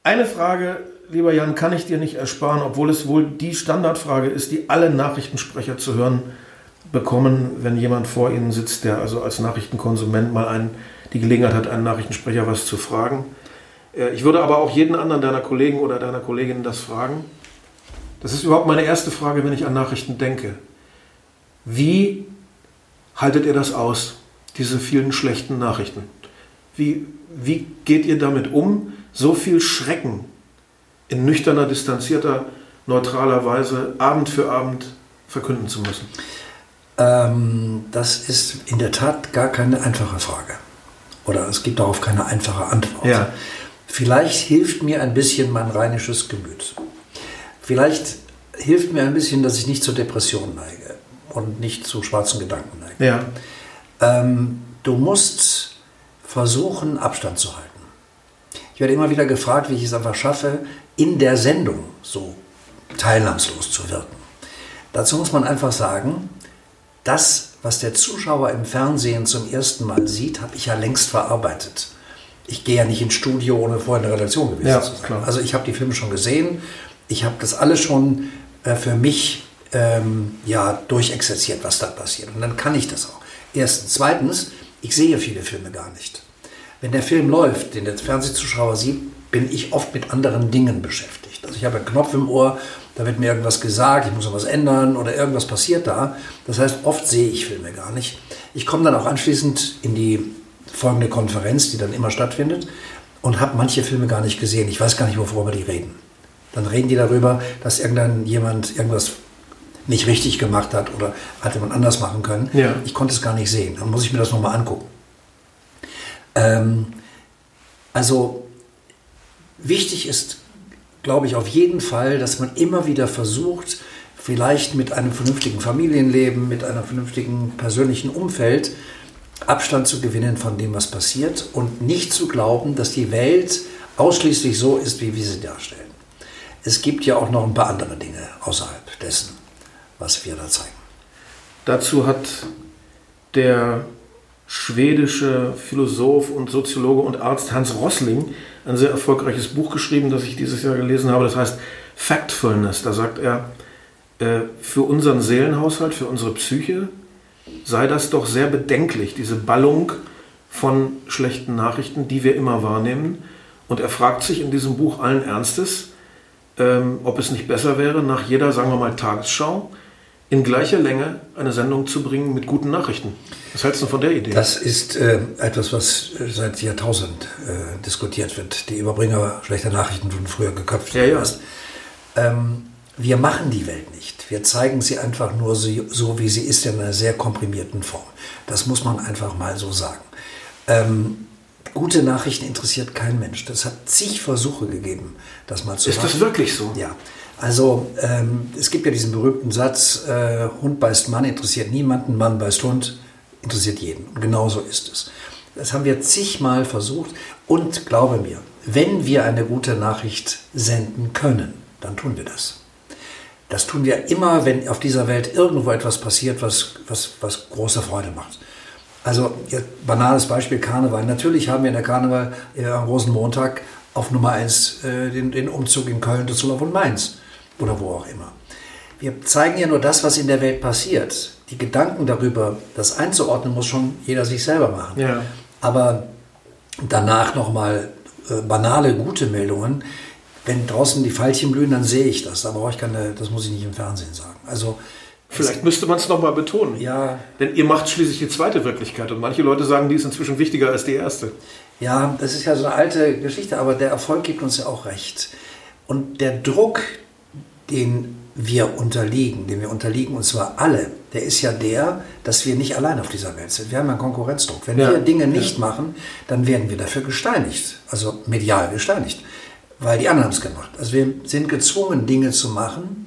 Eine Frage, lieber Jan, kann ich dir nicht ersparen, obwohl es wohl die Standardfrage ist, die alle Nachrichtensprecher zu hören bekommen, wenn jemand vor ihnen sitzt, der also als Nachrichtenkonsument mal einen, die Gelegenheit hat, einen Nachrichtensprecher was zu fragen. Äh, ich würde aber auch jeden anderen deiner Kollegen oder deiner Kolleginnen das fragen. Das ist überhaupt meine erste Frage, wenn ich an Nachrichten denke. Wie haltet ihr das aus, diese vielen schlechten Nachrichten? Wie, wie geht ihr damit um? so viel Schrecken in nüchterner, distanzierter, neutraler Weise Abend für Abend verkünden zu müssen? Ähm, das ist in der Tat gar keine einfache Frage. Oder es gibt darauf keine einfache Antwort. Ja. Vielleicht hilft mir ein bisschen mein rheinisches Gemüt. Vielleicht hilft mir ein bisschen, dass ich nicht zur Depression neige und nicht zu schwarzen Gedanken neige. Ja. Ähm, du musst versuchen, Abstand zu halten. Ich werde immer wieder gefragt, wie ich es einfach schaffe, in der Sendung so teilnahmslos zu wirken. Dazu muss man einfach sagen, das, was der Zuschauer im Fernsehen zum ersten Mal sieht, habe ich ja längst verarbeitet. Ich gehe ja nicht ins Studio, ohne vorher in der Redaktion gewesen Ja, zu sein. klar. Also ich habe die Filme schon gesehen, ich habe das alles schon äh, für mich ähm, ja, durchexerziert, was da passiert. Und dann kann ich das auch. Erstens. Zweitens, ich sehe viele Filme gar nicht. Wenn der Film läuft, den der Fernsehzuschauer sieht, bin ich oft mit anderen Dingen beschäftigt. Also ich habe einen Knopf im Ohr, da wird mir irgendwas gesagt, ich muss noch was ändern oder irgendwas passiert da. Das heißt, oft sehe ich Filme gar nicht. Ich komme dann auch anschließend in die folgende Konferenz, die dann immer stattfindet, und habe manche Filme gar nicht gesehen. Ich weiß gar nicht, worüber die reden. Dann reden die darüber, dass irgendein jemand irgendwas nicht richtig gemacht hat oder hätte man anders machen können. Ja. Ich konnte es gar nicht sehen. Dann muss ich mir das nochmal angucken. Ähm, also wichtig ist, glaube ich, auf jeden Fall, dass man immer wieder versucht, vielleicht mit einem vernünftigen Familienleben, mit einem vernünftigen persönlichen Umfeld Abstand zu gewinnen von dem, was passiert und nicht zu glauben, dass die Welt ausschließlich so ist, wie wir sie darstellen. Es gibt ja auch noch ein paar andere Dinge außerhalb dessen, was wir da zeigen. Dazu hat der schwedische Philosoph und Soziologe und Arzt Hans Rossling ein sehr erfolgreiches Buch geschrieben, das ich dieses Jahr gelesen habe. Das heißt Factfulness. Da sagt er, äh, für unseren Seelenhaushalt, für unsere Psyche sei das doch sehr bedenklich, diese Ballung von schlechten Nachrichten, die wir immer wahrnehmen. Und er fragt sich in diesem Buch allen Ernstes, ähm, ob es nicht besser wäre, nach jeder, sagen wir mal, Tagesschau in gleicher Länge eine Sendung zu bringen mit guten Nachrichten. Was hältst du von der Idee? Das ist äh, etwas, was seit Jahrtausend äh, diskutiert wird. Die Überbringer schlechter Nachrichten wurden früher geköpft. Ja, ja. Ähm, wir machen die Welt nicht. Wir zeigen sie einfach nur so, so, wie sie ist, in einer sehr komprimierten Form. Das muss man einfach mal so sagen. Ähm, gute Nachrichten interessiert kein Mensch. Das hat zig Versuche gegeben, das mal zu Ist machen. das wirklich so? Ja. Also ähm, es gibt ja diesen berühmten Satz, äh, Hund beißt Mann, interessiert niemanden, Mann beißt Hund, interessiert jeden. Und genau so ist es. Das haben wir zigmal versucht und glaube mir, wenn wir eine gute Nachricht senden können, dann tun wir das. Das tun wir immer, wenn auf dieser Welt irgendwo etwas passiert, was, was, was große Freude macht. Also, banales Beispiel Karneval. Natürlich haben wir in der Karneval äh, am Rosenmontag auf Nummer 1 äh, den, den Umzug in Köln, Düsseldorf und Mainz oder wo auch immer. Wir zeigen ja nur das, was in der Welt passiert. Die Gedanken darüber, das einzuordnen, muss schon jeder sich selber machen. Ja. Aber danach nochmal äh, banale, gute Meldungen. Wenn draußen die Veilchen blühen, dann sehe ich das. Da brauche ich keine, das muss ich nicht im Fernsehen sagen. Also, Vielleicht müsste man es nochmal betonen. ja, Denn ihr macht schließlich die zweite Wirklichkeit und manche Leute sagen, die ist inzwischen wichtiger als die erste. Ja, das ist ja so eine alte Geschichte, aber der Erfolg gibt uns ja auch recht. Und der Druck, den wir unterliegen, den wir unterliegen, und zwar alle, der ist ja der, dass wir nicht allein auf dieser Welt sind. Wir haben einen Konkurrenzdruck. Wenn Ja. wir Dinge nicht machen, dann werden wir dafür gesteinigt, also medial gesteinigt, weil die anderen haben es gemacht. Also wir sind gezwungen, Dinge zu machen.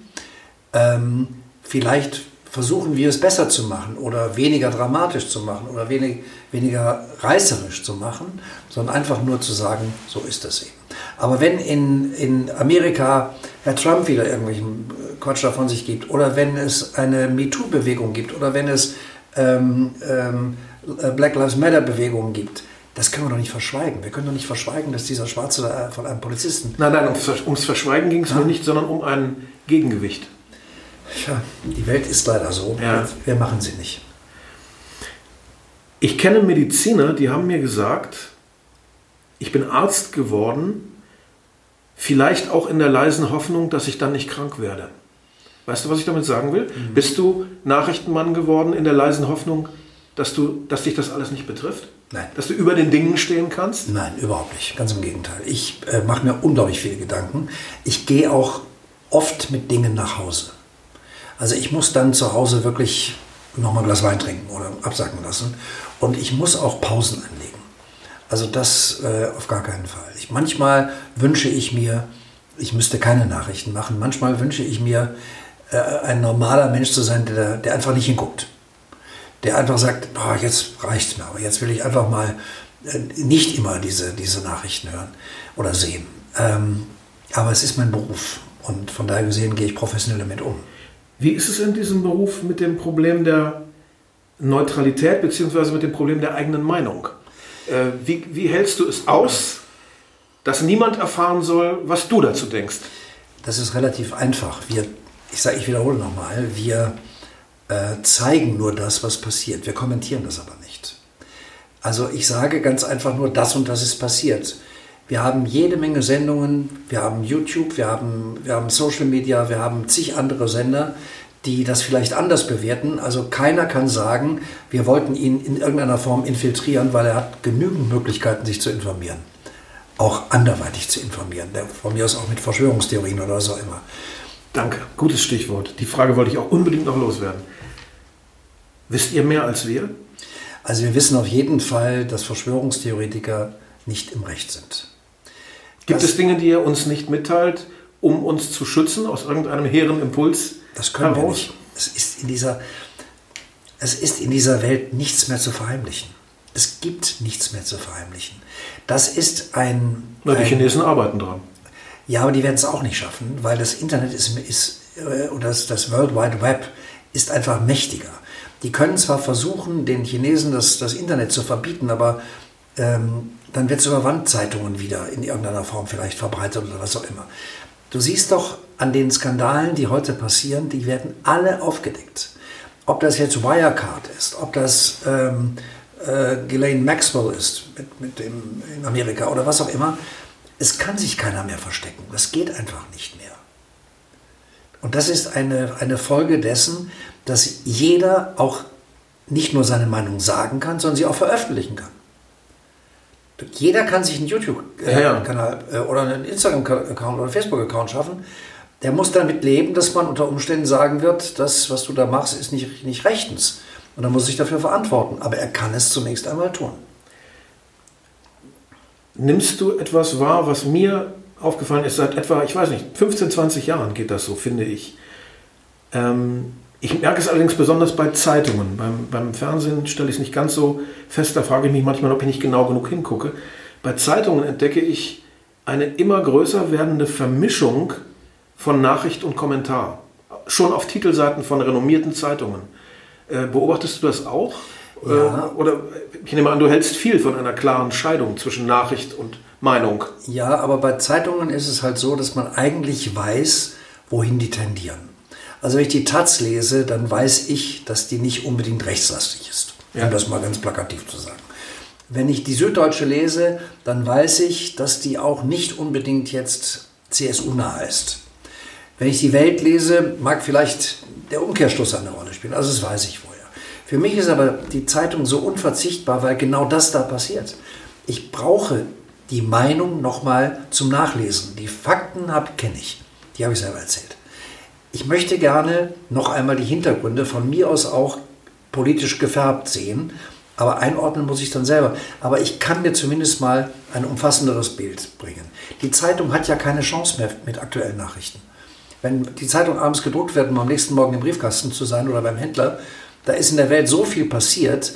Ähm, vielleicht versuchen wir es besser zu machen oder weniger dramatisch zu machen oder wenig, weniger reißerisch zu machen, sondern einfach nur zu sagen, so ist das eben. Aber wenn in, in Amerika Herr Trump wieder irgendwelchen äh, Quatsch davon sich gibt oder wenn es eine MeToo-Bewegung gibt oder wenn es ähm, ähm, Black Lives Matter-Bewegungen gibt, das können wir doch nicht verschweigen. Wir können doch nicht verschweigen, dass dieser Schwarze da von einem Polizisten Nein, nein, ums, ums Verschweigen ging es mir nicht, sondern um ein Gegengewicht. Tja, die Welt ist leider so. Ja. Wir machen sie nicht. Ich kenne Mediziner, die haben mir gesagt, ich bin Arzt geworden, vielleicht auch in der leisen Hoffnung, dass ich dann nicht krank werde. Weißt du, was ich damit sagen will? Bist du Nachrichtenmann geworden in der leisen Hoffnung, dass, du, dass dich das alles nicht betrifft? Nein. Dass du über den Dingen stehen kannst? Nein, überhaupt nicht. Ganz im Gegenteil. Ich äh, mache mir unglaublich viele Gedanken. Ich gehe auch oft mit Dingen nach Hause. Also ich muss dann zu Hause wirklich nochmal ein Glas Wein trinken oder absacken lassen. Und ich muss auch Pausen einlegen. Also das äh, auf gar keinen Fall. Ich, manchmal wünsche ich mir, ich müsste keine Nachrichten machen. Manchmal wünsche ich mir, äh, ein normaler Mensch zu sein, der, der einfach nicht hinguckt. Der einfach sagt, oh, jetzt reicht's mir, aber jetzt will ich einfach mal äh, nicht immer diese, diese Nachrichten hören oder sehen. Ähm, aber es ist mein Beruf und von daher gesehen gehe ich professionell damit um. Wie ist es in diesem Beruf mit dem Problem der Neutralität bzw. mit dem Problem der eigenen Meinung? Äh, wie, wie hältst du es aus, dass niemand erfahren soll, was du dazu denkst? Das ist relativ einfach. Wir, ich sage, ich wiederhole nochmal, wir äh, zeigen nur das, was passiert. Wir kommentieren das aber nicht. Also ich sage ganz einfach nur, das und das ist passiert. Wir haben jede Menge Sendungen, wir haben YouTube, wir haben, wir haben Social Media, wir haben zig andere Sender, die das vielleicht anders bewerten. Also keiner kann sagen, wir wollten ihn in irgendeiner Form infiltrieren, weil er hat genügend Möglichkeiten, sich zu informieren. Auch anderweitig zu informieren. Von mir aus auch mit Verschwörungstheorien oder so immer. Danke, gutes Stichwort. Die Frage wollte ich auch unbedingt noch loswerden. Wisst ihr mehr als wir? Also wir wissen auf jeden Fall, dass Verschwörungstheoretiker nicht im Recht sind. Gibt das, es Dinge, die ihr uns nicht mitteilt, um uns zu schützen aus irgendeinem hehren Impuls? Das können heraus? wir nicht. Es ist, in dieser, es ist in dieser Welt nichts mehr zu verheimlichen. Es gibt nichts mehr zu verheimlichen. Das ist ein. Na, die ein, Chinesen arbeiten dran. Ja, aber die werden es auch nicht schaffen, weil das Internet ist, ist äh, oder das, das World Wide Web ist einfach mächtiger. Die können zwar versuchen, den Chinesen das, das Internet zu verbieten, aber ähm, dann wird es über Wandzeitungen wieder in irgendeiner Form vielleicht verbreitet oder was auch immer. Du siehst doch an den Skandalen, die heute passieren, die werden alle aufgedeckt. Ob das jetzt Wirecard ist, ob das ähm, äh, Ghislaine Maxwell ist mit, mit dem, in Amerika oder was auch immer, es kann sich keiner mehr verstecken. Das geht einfach nicht mehr. Und das ist eine, eine Folge dessen, dass jeder auch nicht nur seine Meinung sagen kann, sondern sie auch veröffentlichen kann. Jeder kann sich einen YouTube-Kanal ja, ja. Äh, oder einen Instagram-Account oder einen Facebook-Account schaffen. Der muss damit leben, dass man unter Umständen sagen wird, das, was du da machst, ist nicht, nicht rechtens. Und dann muss er sich dafür verantworten. Aber er kann es zunächst einmal tun. Nimmst du etwas wahr, was mir aufgefallen ist, seit etwa, ich weiß nicht, 15, 20 Jahren geht das so, finde ich. Ähm, ich merke es allerdings besonders bei Zeitungen. Beim, beim Fernsehen stelle ich es nicht ganz so fest. Da frage ich mich manchmal, ob ich nicht genau genug hingucke. Bei Zeitungen entdecke ich eine immer größer werdende Vermischung von Nachricht und Kommentar. Schon auf Titelseiten von renommierten Zeitungen. Äh, beobachtest du das auch? Ja. Äh, oder ich nehme an, du hältst viel von einer klaren Scheidung zwischen Nachricht und Meinung. Ja, aber bei Zeitungen ist es halt so, dass man eigentlich weiß, wohin die tendieren. Also wenn ich die Taz lese, dann weiß ich, dass die nicht unbedingt rechtslastig ist. Ja. Um das mal ganz plakativ zu sagen. Wenn ich die Süddeutsche lese, dann weiß ich, dass die auch nicht unbedingt jetzt CSU-nah ist. Wenn ich die Welt lese, mag vielleicht der Umkehrschluss eine Rolle spielen. Also das weiß ich vorher. Für mich ist aber die Zeitung so unverzichtbar, weil genau das da passiert. Ich brauche die Meinung nochmal zum Nachlesen. Die Fakten kenne ich. Die habe ich selber erzählt. Ich möchte gerne noch einmal die Hintergründe von mir aus auch politisch gefärbt sehen, aber einordnen muss ich dann selber. Aber ich kann mir zumindest mal ein umfassenderes Bild bringen. Die Zeitung hat ja keine Chance mehr mit aktuellen Nachrichten. Wenn die Zeitung abends gedruckt wird, um am nächsten Morgen im Briefkasten zu sein oder beim Händler, da ist in der Welt so viel passiert,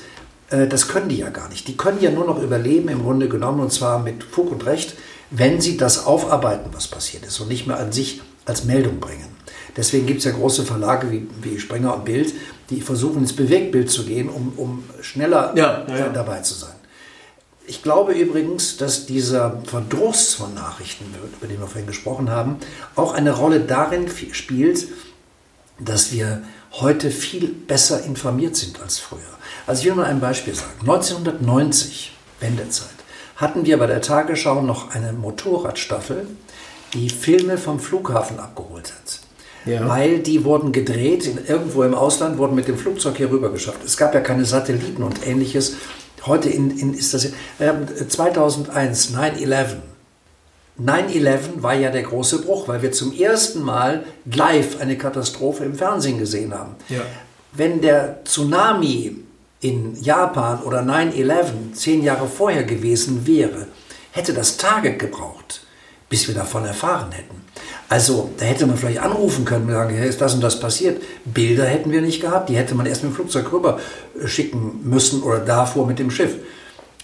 äh, das können die ja gar nicht. Die können ja nur noch überleben im Grunde genommen und zwar mit Fug und Recht, wenn sie das aufarbeiten, was passiert ist und nicht mehr an sich als Meldung bringen. Deswegen gibt es ja große Verlage wie, wie Springer und Bild, die versuchen ins Bewegtbild zu gehen, um, um schneller ja, ja, dabei zu sein. Ich glaube übrigens, dass dieser Verdruss von Nachrichten, über den wir vorhin gesprochen haben, auch eine Rolle darin spielt, dass wir heute viel besser informiert sind als früher. Also ich will nur ein Beispiel sagen. 1990, Wendezeit, hatten wir bei der Tagesschau noch eine Motorradstaffel, die Filme vom Flughafen abgeholt hat. Ja. Weil die wurden gedreht, in, irgendwo im Ausland wurden mit dem Flugzeug hier rüber geschafft. Es gab ja keine Satelliten und ähnliches, Heute in, in, ist das äh, 2001, 9-11. 9-11 war ja der große Bruch, weil wir zum ersten Mal live eine Katastrophe im Fernsehen gesehen haben. Ja. Wenn der Tsunami in Japan oder 9-11 zehn Jahre vorher gewesen wäre, hätte das Tage gebraucht, bis wir davon erfahren hätten. Also da hätte man vielleicht anrufen können und sagen, hey, ist das und das passiert. Bilder hätten wir nicht gehabt, die hätte man erst mit dem Flugzeug rüber schicken müssen oder davor mit dem Schiff.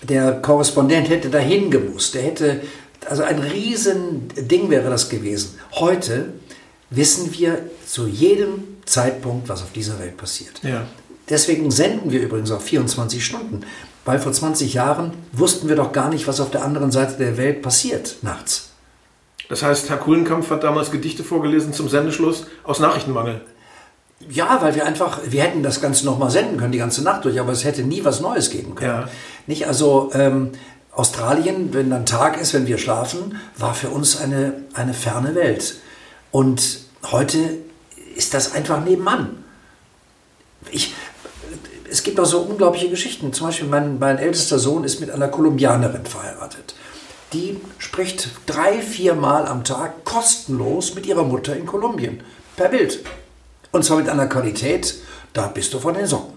Der Korrespondent hätte dahin gemusst, der hätte, also ein riesen Ding wäre das gewesen. Heute wissen wir zu jedem Zeitpunkt, was auf dieser Welt passiert. Ja. Deswegen senden wir übrigens auch 24 Stunden, weil vor 20 Jahren wussten wir doch gar nicht, was auf der anderen Seite der Welt passiert nachts. Das heißt, Herr Kuhlenkampf hat damals Gedichte vorgelesen zum Sendeschluss aus Nachrichtenmangel. Ja, weil wir einfach, wir hätten das Ganze nochmal senden können, die ganze Nacht durch, aber es hätte nie was Neues geben können. Ja. Nicht, also ähm, Australien, wenn dann Tag ist, wenn wir schlafen, war für uns eine, eine ferne Welt. Und heute ist das einfach nebenan. Ich, es gibt auch so unglaubliche Geschichten. Zum Beispiel mein, mein ältester Sohn ist mit einer Kolumbianerin verheiratet. Die spricht drei, vier Mal am Tag kostenlos mit ihrer Mutter in Kolumbien. Per Bild. Und zwar mit einer Qualität, da bist du von den Socken.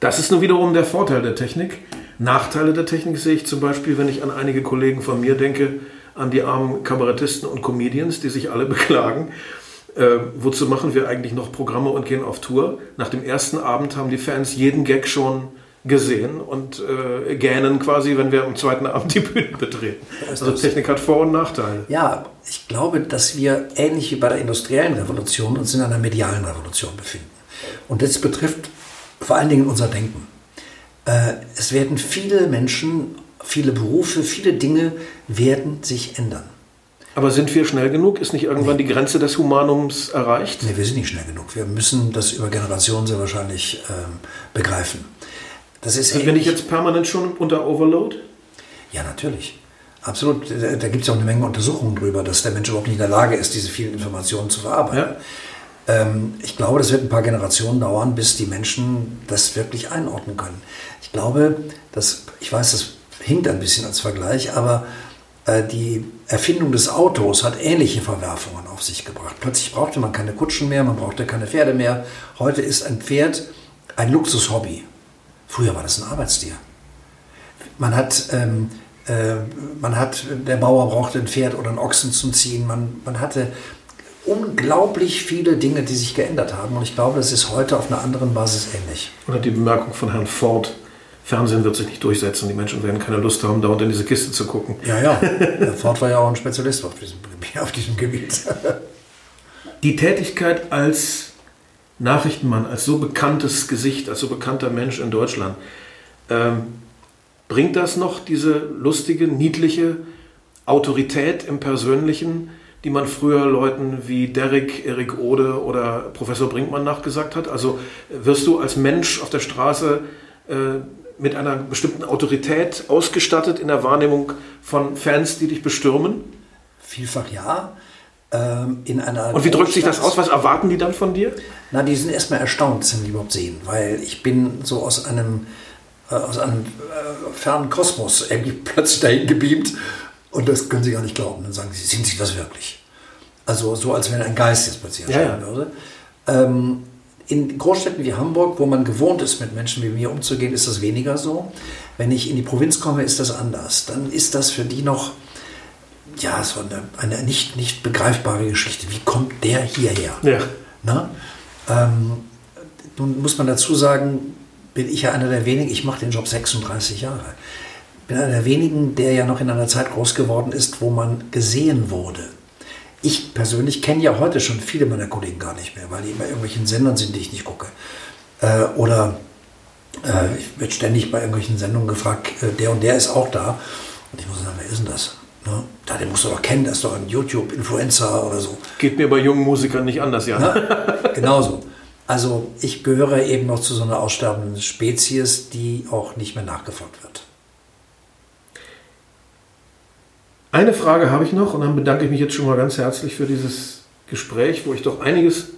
Das ist nur wiederum der Vorteil der Technik. Nachteile der Technik sehe ich zum Beispiel, wenn ich an einige Kollegen von mir denke, an die armen Kabarettisten und Comedians, die sich alle beklagen. Äh, wozu machen wir eigentlich noch Programme und gehen auf Tour? Nach dem ersten Abend haben die Fans jeden Gag schon gesehen und äh, gähnen quasi, wenn wir am zweiten Abend die Bühne betreten. Also Technik hat Vor- und Nachteile. Ja, ich glaube, dass wir ähnlich wie bei der industriellen Revolution uns in einer medialen Revolution befinden. Und das betrifft vor allen Dingen unser Denken. Äh, es werden viele Menschen, viele Berufe, viele Dinge werden sich ändern. Aber sind wir schnell genug? Ist nicht irgendwann nee. die Grenze des Humanums erreicht? Nee, wir sind nicht schnell genug. Wir müssen das über Generationen sehr wahrscheinlich ähm, begreifen. Das ist also bin ich jetzt permanent schon unter Overload? Ja, natürlich. Absolut. Da, gibt es ja auch eine Menge Untersuchungen darüber, dass der Mensch überhaupt nicht in der Lage ist, diese vielen Informationen zu verarbeiten. Ja. Ähm, ich glaube, das wird ein paar Generationen dauern, bis die Menschen das wirklich einordnen können. Ich glaube, dass, ich weiß, das hinkt ein bisschen als Vergleich, aber äh, die Erfindung des Autos hat ähnliche Verwerfungen auf sich gebracht. Plötzlich brauchte man keine Kutschen mehr, man brauchte keine Pferde mehr. Heute ist ein Pferd ein Luxushobby. Früher war das ein Arbeitstier. Man hat, ähm, äh, man hat, der Bauer brauchte ein Pferd oder einen Ochsen zum Ziehen. Man, man hatte unglaublich viele Dinge, die sich geändert haben. Und ich glaube, das ist heute auf einer anderen Basis ähnlich. Oder die Bemerkung von Herrn Ford, Fernsehen wird sich nicht durchsetzen, die Menschen werden keine Lust haben, dauernd in diese Kiste zu gucken. Ja, ja. Herr Ford war ja auch ein Spezialist auf diesem, auf diesem Gebiet. Die Tätigkeit als Nachrichtenmann, als so bekanntes Gesicht, als so bekannter Mensch in Deutschland, ähm, bringt das noch diese lustige, niedliche Autorität im Persönlichen, die man früher Leuten wie Derek, Erik Ode oder Professor Brinkmann nachgesagt hat? Also wirst du als Mensch auf der Straße äh, mit einer bestimmten Autorität ausgestattet in der Wahrnehmung von Fans, die dich bestürmen? Vielfach ja. Ähm, in einer Und wie drückt sich das aus? Was erwarten die dann von dir? Na, die sind erstmal erstaunt, dass sie mich überhaupt sehen, weil ich bin so aus einem, äh, aus einem äh, fernen Kosmos irgendwie plötzlich dahin gebeamt und das können sie gar nicht glauben. Dann sagen sie, sind sie das wirklich? Also so, als wenn ein Geist jetzt plötzlich erscheinen ja, ja. würde. Ähm, in Großstädten wie Hamburg, wo man gewohnt ist, mit Menschen wie mir umzugehen, ist das weniger so. Wenn ich in die Provinz komme, ist das anders. Dann ist das für die noch ja, so eine, eine nicht, nicht begreifbare Geschichte. Wie kommt der hierher? Ja. Na? Ähm, nun muss man dazu sagen, bin ich ja einer der wenigen, ich mache den Job 36 Jahre. Bin einer der wenigen, der ja noch in einer Zeit groß geworden ist, wo man gesehen wurde. Ich persönlich kenne ja heute schon viele meiner Kollegen gar nicht mehr, weil die immer irgendwelchen Sendern sind, die ich nicht gucke. Äh, oder äh, ich werde ständig bei irgendwelchen Sendungen gefragt, äh, der und der ist auch da. Und ich muss sagen, wer ist denn das? Ne? Da, den musst du doch kennen, der ist doch ein YouTube-Influencer oder so. Geht mir bei jungen Musikern nicht anders, ja. Ne? Genauso. Also ich gehöre eben noch zu so einer aussterbenden Spezies, die auch nicht mehr nachgefragt wird. Eine Frage habe ich noch und dann bedanke ich mich jetzt schon mal ganz herzlich für dieses Gespräch, wo ich doch einiges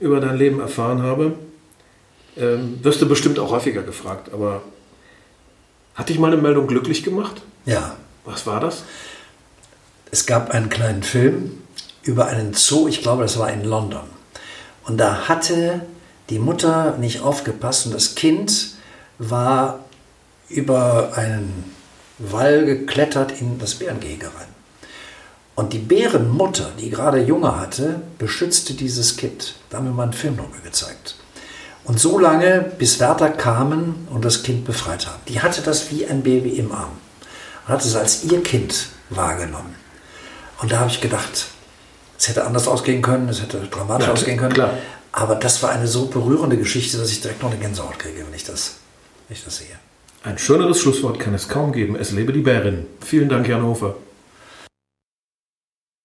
über dein Leben erfahren habe. Ähm, wirst du bestimmt auch häufiger gefragt, aber Hat dich mal eine Meldung glücklich gemacht? Ja. Was war das? Es gab einen kleinen Film über einen Zoo, ich glaube, das war in London. Und da hatte die Mutter nicht aufgepasst und das Kind war über einen Wall geklettert in das Bärengehege rein. Und die Bärenmutter, die gerade Junge hatte, beschützte dieses Kind. Da haben wir mal einen Film drüber gezeigt. Und so lange, bis Wärter kamen und das Kind befreit haben. Die hatte das wie ein Baby im Arm. Hat es als ihr Kind wahrgenommen. Und da habe ich gedacht, es hätte anders ausgehen können, es hätte dramatisch Ja, ausgehen können. klar. Aber das war eine so berührende Geschichte, dass ich direkt noch eine Gänsehaut kriege, wenn ich das, wenn ich das sehe. Ein schöneres Schlusswort kann es kaum geben. Es lebe die Bärin. Vielen Dank, Jan Hofer.